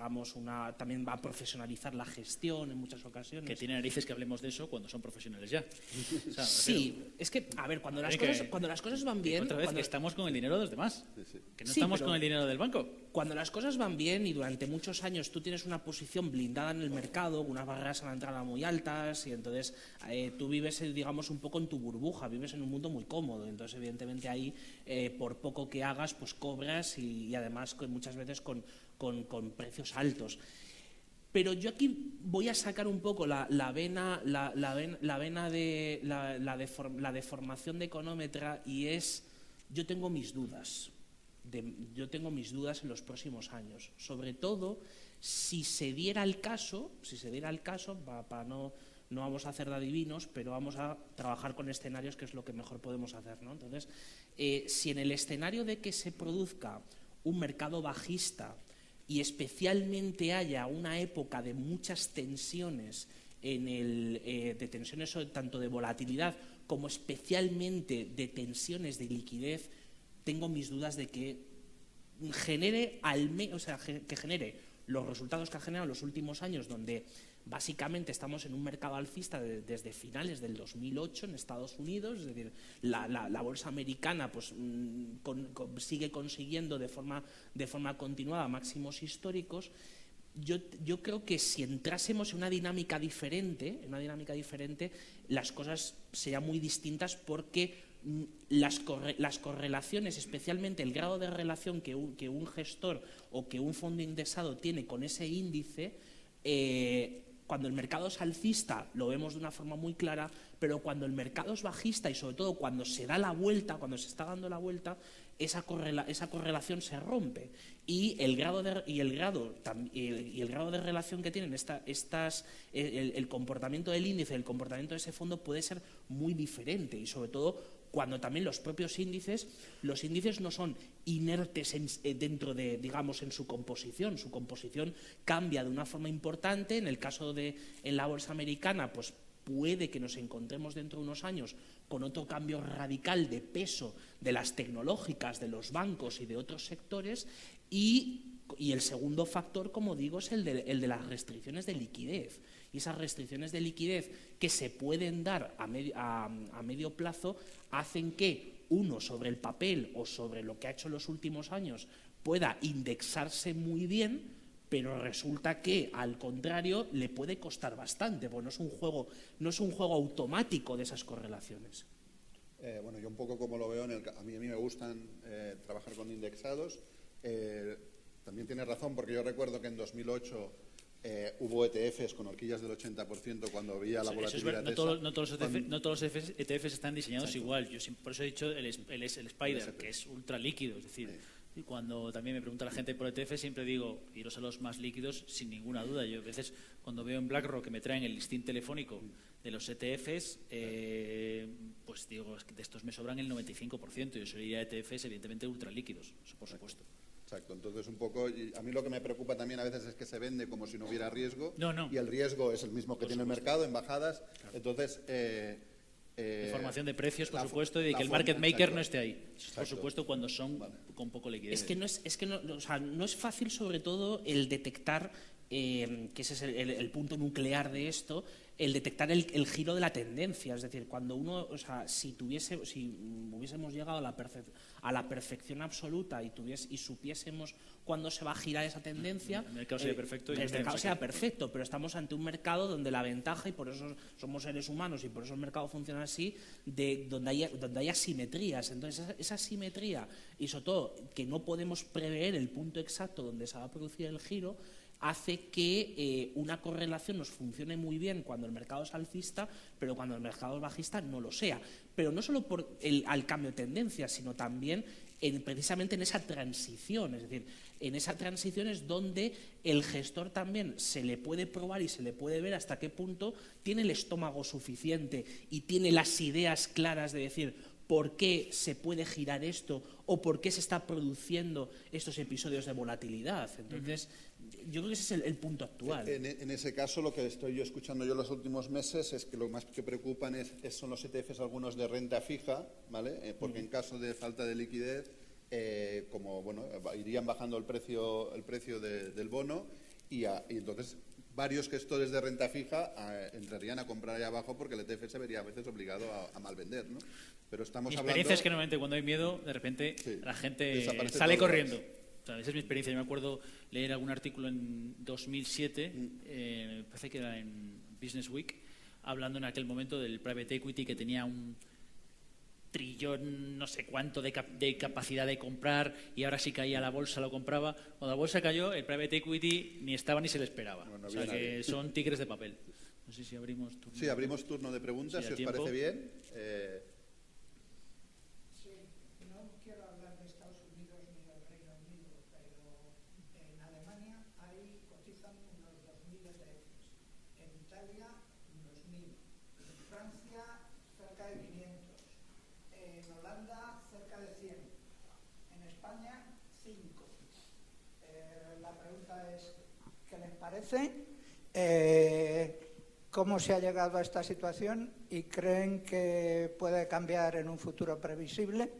digamos, una, también va a profesionalizar la gestión en muchas ocasiones. Que tiene narices que hablemos de eso cuando son profesionales ya. sí, es que, a ver, cuando, las, cosas, cuando las cosas van bien... Otra vez que estamos con el dinero de los demás, que no estamos con el dinero del banco. Cuando las cosas van bien y durante muchos años tú tienes una posición blindada en el mercado, unas barreras a la entrada muy altas y entonces eh, tú vives, eh, digamos, un poco en tu burbuja, vives en un mundo muy cómodo. Entonces, evidentemente ahí, por poco que hagas, pues cobras y, y además muchas veces con con, precios altos. Pero yo aquí voy a sacar un poco la, vena, la, vena de la, deformación de económetra y es, yo tengo mis dudas, yo tengo mis dudas en los próximos años, sobre todo si se diera el caso, si se diera el caso, para, no, no vamos a hacer de adivinos, pero vamos a trabajar con escenarios que es lo que mejor podemos hacer, ¿no? Entonces, eh, si en el escenario de que se produzca un mercado bajista y especialmente haya una época de muchas tensiones, en el, eh, de tensiones tanto de volatilidad como especialmente de tensiones de liquidez, tengo mis dudas de que genere al o sea, que genere los resultados que ha generado en los últimos años, donde Básicamente estamos en un mercado alcista desde finales del 2008 en Estados Unidos, es decir, la, bolsa americana pues, mm, sigue consiguiendo de forma, de forma continuada máximos históricos. Yo, yo, creo que si entrásemos en una dinámica diferente, en una dinámica diferente, las cosas serían muy distintas porque mm, las, las correlaciones, especialmente el grado de relación que un, que un, gestor o que un fondo indexado tiene con ese índice, eh, cuando el mercado es alcista lo vemos de una forma muy clara, pero cuando el mercado es bajista y sobre todo cuando se da la vuelta, cuando se está dando la vuelta, esa, correlación se rompe. Y el grado de, y el grado y el grado de relación que tienen estas el, el comportamiento del índice, el comportamiento de ese fondo puede ser muy diferente y sobre todo cuando también los propios índices, los índices no son inertes eh, dentro de, digamos, en su composición. Su composición cambia de una forma importante. En el caso de en la bolsa americana, pues puede que nos encontremos dentro de unos años con otro cambio radical de peso de las tecnológicas, de los bancos y de otros sectores. Y, el segundo factor, como digo, es el de las restricciones de liquidez y esas restricciones de liquidez que se pueden dar a medio, plazo hacen que uno sobre el papel o sobre lo que ha hecho en los últimos años pueda indexarse muy bien, pero resulta que al contrario le puede costar bastante, porque no es un juego, no es un juego automático de esas correlaciones. Eh, bueno, yo un poco como lo veo, en el, a, mí, a mí me gustan eh, trabajar con indexados. Eh, también tiene razón porque yo recuerdo que en 2008 hubo ETFs con horquillas del 80% cuando había la volatilidad. no, todo, no, todos los ETFs, no, todos los ETFs, están diseñados igual. Yo por eso he dicho el, el, el Spider, que es ultra líquido, es decir, cuando también me pregunta la gente por ETF, siempre digo, iros a los más líquidos sin ninguna duda. Yo a veces, cuando veo en BlackRock que me traen el listín telefónico de los ETFs, eh, pues digo, de estos me sobran el 95%. Yo sería ETFs, evidentemente, ultralíquidos, por supuesto. Exacto, entonces un poco, a mí lo que me preocupa también a veces es que se vende como si no hubiera riesgo. No, no. Y el riesgo es el mismo que tiene el mercado en bajadas. Entonces, eh, eh, Información de precios, por supuesto, y de que el market maker no esté ahí. Por supuesto, cuando son con poco liquidez. Es que no es, es que no, o sea, no es fácil, sobre todo, el detectar, eh, que ese es el, punto nuclear de esto, el detectar el, giro de la tendencia. Es decir, cuando uno, o sea, si tuviese, si hubiésemos llegado a la, a la perfección absoluta y, tuviese, y supiésemos cuándo se va a girar esa tendencia. El mercado sea eh, perfecto. el mercado sea perfecto, pero estamos ante un mercado donde la ventaja, y por eso somos seres humanos y por eso el mercado funciona así, de donde hay, donde hay asimetrías. Entonces, esa, esa asimetría, y sobre todo que no podemos prever el punto exacto donde se va a producir el giro, hace que eh, una correlación nos funcione muy bien cuando el mercado es alcista, pero cuando el mercado es bajista no lo sea. Pero no solo por el al cambio de tendencia, sino también precisamente en esa transición. Es decir, en esa transición es donde el gestor también se le puede probar y se le puede ver hasta qué punto tiene el estómago suficiente y tiene las ideas claras de decir, por qué se puede girar esto o por qué se está produciendo estos episodios de volatilidad. Entonces, yo creo que ese es el, punto actual. En, ese caso, lo que estoy yo escuchando yo los últimos meses es que lo más que preocupan es, son los ETFs algunos de renta fija, ¿vale? Eh, porque en caso de falta de liquidez, eh, como bueno, irían bajando el precio, el precio del bono y, entonces varios gestores de renta fija eh, entrarían a comprar ahí abajo porque el ETF se vería a veces obligado a, a malvender, ¿no? Pero estamos mi experiencia es que normalmente cuando hay miedo, de repente la gente sale corriendo esa es mi experiencia. Yo me acuerdo leer algún artículo en 2007, mm. eh, parece que era en Business Week, hablando en aquel momento del private equity que tenía un trillón no sé cuánto de, capacidad de comprar y ahora si caía la bolsa lo compraba. Cuando la bolsa cayó, el private equity ni estaba ni se le esperaba. o sea que son tigres de papel. No sé si abrimos turno. Sí, abrimos turno de preguntas, si, os parece bien. Eh, Eh, ¿Cómo se ha llegado a esta situación y creen que puede cambiar en un futuro previsible?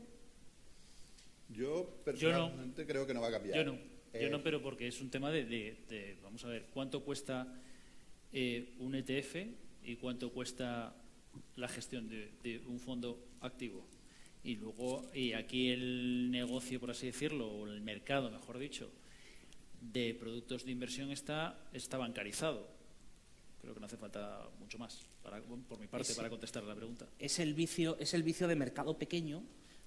Yo personalmente creo que no va a cambiar. Yo no, yo no, eh, pero porque es un tema de, vamos a ver, ¿cuánto cuesta eh, un ETF y cuánto cuesta la gestión de, un fondo activo? Y luego, y aquí el negocio, por así decirlo, o el mercado, mejor dicho, de productos de inversión está, está bancarizado. Creo que no hace falta mucho más, por mi parte, para contestar la pregunta. Es el, vicio, es el vicio de mercado pequeño,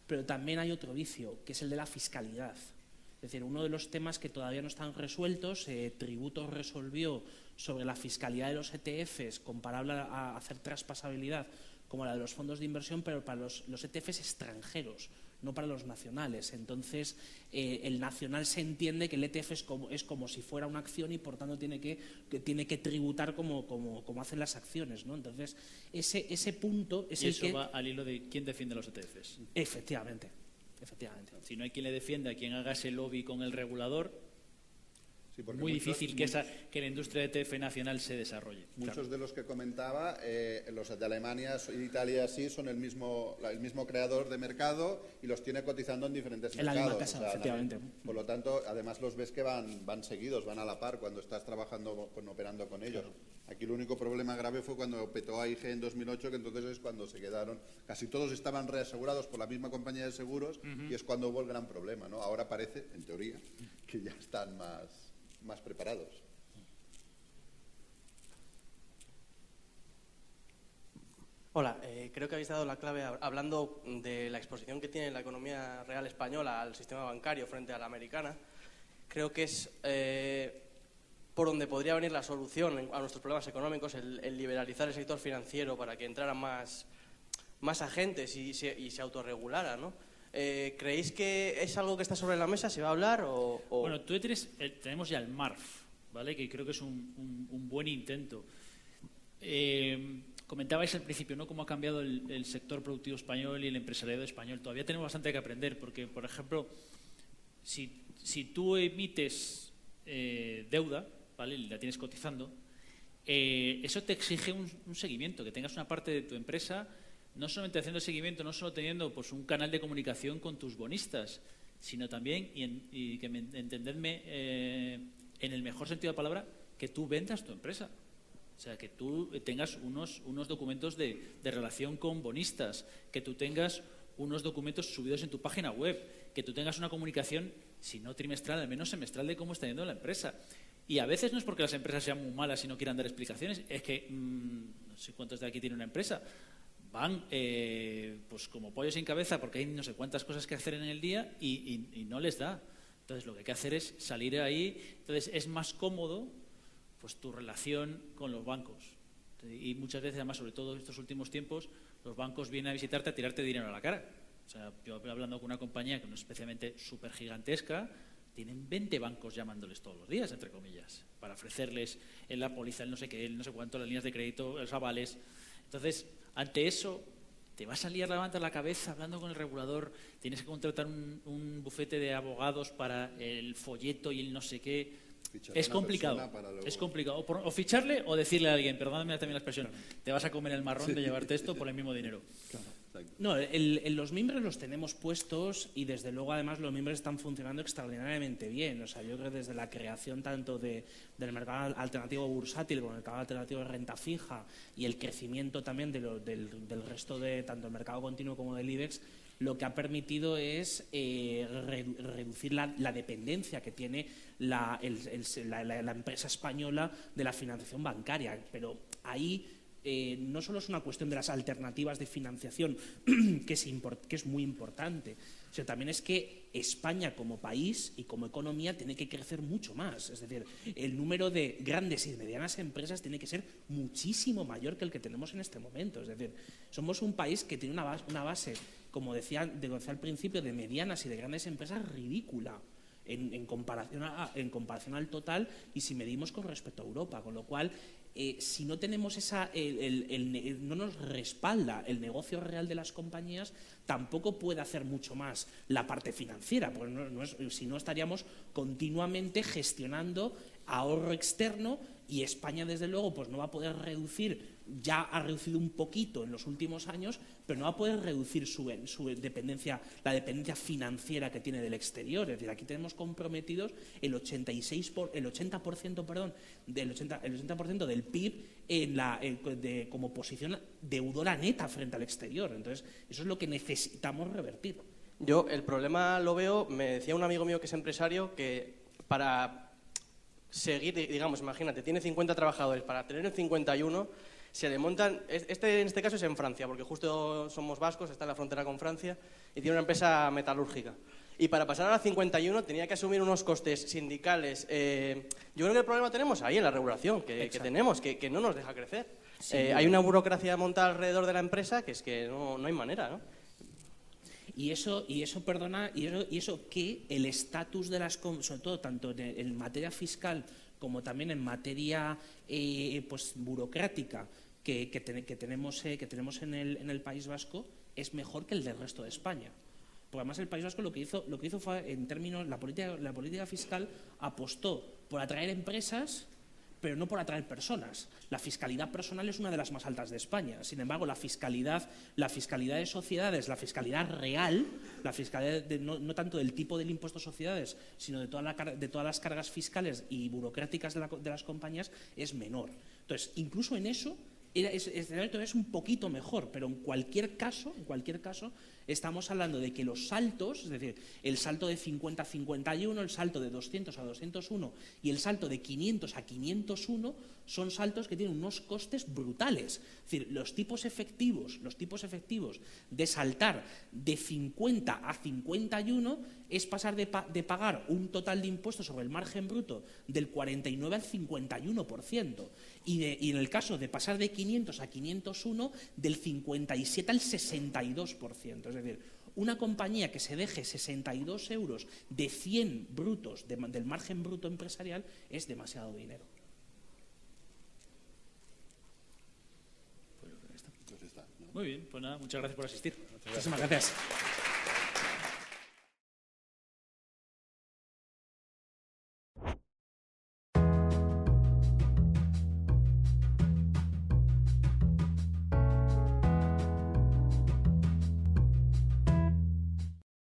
pero también hay otro vicio, que es el de la fiscalidad. Es decir, uno de los temas que todavía no están resueltos, eh, Tributo resolvió sobre la fiscalidad de los ETFs, comparable a hacer traspasabilidad como la de los fondos de inversión, pero para los, los ETFs extranjeros no para los nacionales. Entonces, eh, el nacional se entiende que el ETF es como, es como si fuera una acción y por tanto tiene que, tiene que tributar como, como, como, hacen las acciones. ¿no? Entonces, ese, ese punto es y el eso va al hilo de quién defiende los ETFs. Efectivamente. Efectivamente. Si no hay quien le defienda, quien haga ese lobby con el regulador, muy difícil que, esa, que la industria de ETF nacional se desarrolle. Muchos de los que comentaba, eh, los de Alemania y Italia sí son el mismo, el mismo creador de mercado y los tiene cotizando en diferentes en mercados. La casa, efectivamente. por lo tanto, además los ves que van, van seguidos, van a la par cuando estás trabajando, con, operando con ellos. Aquí el único problema grave fue cuando petó a IG en 2008, que entonces es cuando se quedaron, casi todos estaban reasegurados por la misma compañía de seguros y es cuando hubo el gran problema. ¿no? Ahora parece, en teoría, que ya están más más preparados. Hola, eh, creo que habéis dado la clave hablando de la exposición que tiene la economía real española al sistema bancario frente a la americana. Creo que es eh, por donde podría venir la solución a nuestros problemas económicos, el, liberalizar el sector financiero para que entraran más, más agentes y se, y se autorregulara, ¿no? Eh, ¿Creéis que es algo que está sobre la mesa? ¿Se va a hablar? O, Bueno, tú tienes, tenemos ya el MARF, ¿vale? que creo que es un, buen intento. Eh, comentabais al principio ¿no? cómo ha cambiado el, sector productivo español y el empresariado español. Todavía tenemos bastante que aprender porque, por ejemplo, si, si tú emites eh, deuda, ¿vale? la tienes cotizando, eso te exige un seguimiento, que tengas una parte de tu empresa no solamente haciendo seguimiento, no solo teniendo pues, un canal de comunicación con tus bonistas, sino también, y, que me, entendedme eh, en el mejor sentido de la palabra, que tú vendas tu empresa. O sea, que tú tengas unos, unos documentos de, de relación con bonistas, que tú tengas unos documentos subidos en tu página web, que tú tengas una comunicación, si no trimestral, al menos semestral de cómo está yendo la empresa. Y a veces no es porque las empresas sean muy malas y no quieran dar explicaciones, es que mm, no sé cuántos de aquí tienen una empresa van eh, pues como pollo sin cabeza porque hay no sé cuántas cosas que hacer en el día y, no les da. Entonces lo que hay que hacer es salir ahí. Entonces es más cómodo pues tu relación con los bancos. Y muchas veces, además, sobre todo en estos últimos tiempos, los bancos vienen a visitarte a tirarte dinero a la cara. O sea, yo hablando con una compañía que no es especialmente súper gigantesca, tienen 20 bancos llamándoles todos los días, entre comillas, para ofrecerles en la póliza, el no sé qué, el no sé cuánto, las líneas de crédito, los avales. Entonces, ante eso, te va a salir a levantar la cabeza hablando con el regulador, tienes que contratar un, bufete de abogados para el folleto y el no sé qué. es complicado. Es complicado. O, ficharle o decirle a alguien, perdóname también la expresión, te vas a comer el marrón de llevarte esto por el mismo [laughs] dinero. No, los miembros los tenemos puestos y desde luego además los miembros están funcionando extraordinariamente bien. O sea, yo creo que desde la creación tanto de, del mercado alternativo bursátil como el mercado alternativo de renta fija y el crecimiento también del, del, resto de tanto el mercado continuo como del IBEX, lo que ha permitido es eh, reducir la, dependencia que tiene la, la empresa española de la financiación bancaria. Pero ahí eh, no solo es una cuestión de las alternativas de financiación, [clears throat] que es, muy importante, sino también es que España como país y como economía tiene que crecer mucho más. Es decir, el número de grandes y medianas empresas tiene que ser muchísimo mayor que el que tenemos en este momento. Es decir, somos un país que tiene una base, una base como decía, decía al principio, de medianas y de grandes empresas ridícula. En, comparación en comparación al total y si medimos con respecto a Europa, con lo cual eh, si no tenemos esa, no nos respalda el negocio real de las compañías, tampoco puede hacer mucho más la parte financiera, porque si no estaríamos continuamente gestionando ahorro externo y España, desde luego, pues no va a poder reducir, ya ha reducido un poquito en los últimos años, pero no va a poder reducir su, dependencia, la dependencia financiera que tiene del exterior. Es decir, aquí tenemos comprometidos el 86 por, el 80%, perdón, del 80, el 80 del PIB en la, de, como posición deudora neta frente al exterior. Entonces, eso es lo que necesitamos revertir. Yo el problema lo veo, me decía un amigo mío que es empresario, que para seguir, digamos, imagínate, tiene 50 trabajadores, para tener el 51 se le montan, este en este caso es en Francia, porque justo somos vascos, está en la frontera con Francia, y tiene una empresa metalúrgica. Y para pasar a la 51 tenía que asumir unos costes sindicales. Eh, yo creo que el problema tenemos ahí en la regulación que, tenemos, que, no nos deja crecer. Eh, hay una burocracia montada alrededor de la empresa que es que no, no hay manera, ¿no? Y eso, y eso perdona, y eso, y eso que el estatus de las, sobre todo tanto en, materia fiscal como también en materia eh, pues, burocrática que, que, tenemos, eh, que tenemos en el, en el País Vasco, es mejor que el del resto de España. Porque además el País Vasco lo que hizo, lo que hizo fue, en términos, la política, la política fiscal apostó por atraer empresas pero no por atraer personas. La fiscalidad personal es una de las más altas de España. Sin embargo, la fiscalidad, la fiscalidad de sociedades, la fiscalidad real, la fiscalidad no, tanto del tipo del impuesto a sociedades, sino de, toda de todas las cargas fiscales y burocráticas de, las compañías, es menor. Entonces, incluso en eso, es, es, un poquito mejor, pero en cualquier caso, en cualquier caso estamos hablando de que los saltos, es decir, el salto de 50 a 51, el salto de 200 a 201 y el salto de 500 a 501 son saltos que tienen unos costes brutales. Es decir, los tipos efectivos, los tipos efectivos de saltar de 50 a 51 es pasar de, pagar un total de impuestos sobre el margen bruto del 49 al 51%. Y, y, en el caso de pasar de 500 a 501, del 57 al 62%. Es decir, una compañía que se deje 62 euros de 100 brutos del margen bruto empresarial es demasiado dinero. Muy bien, pues nada, muchas gracias por asistir. Muchísimas gracias.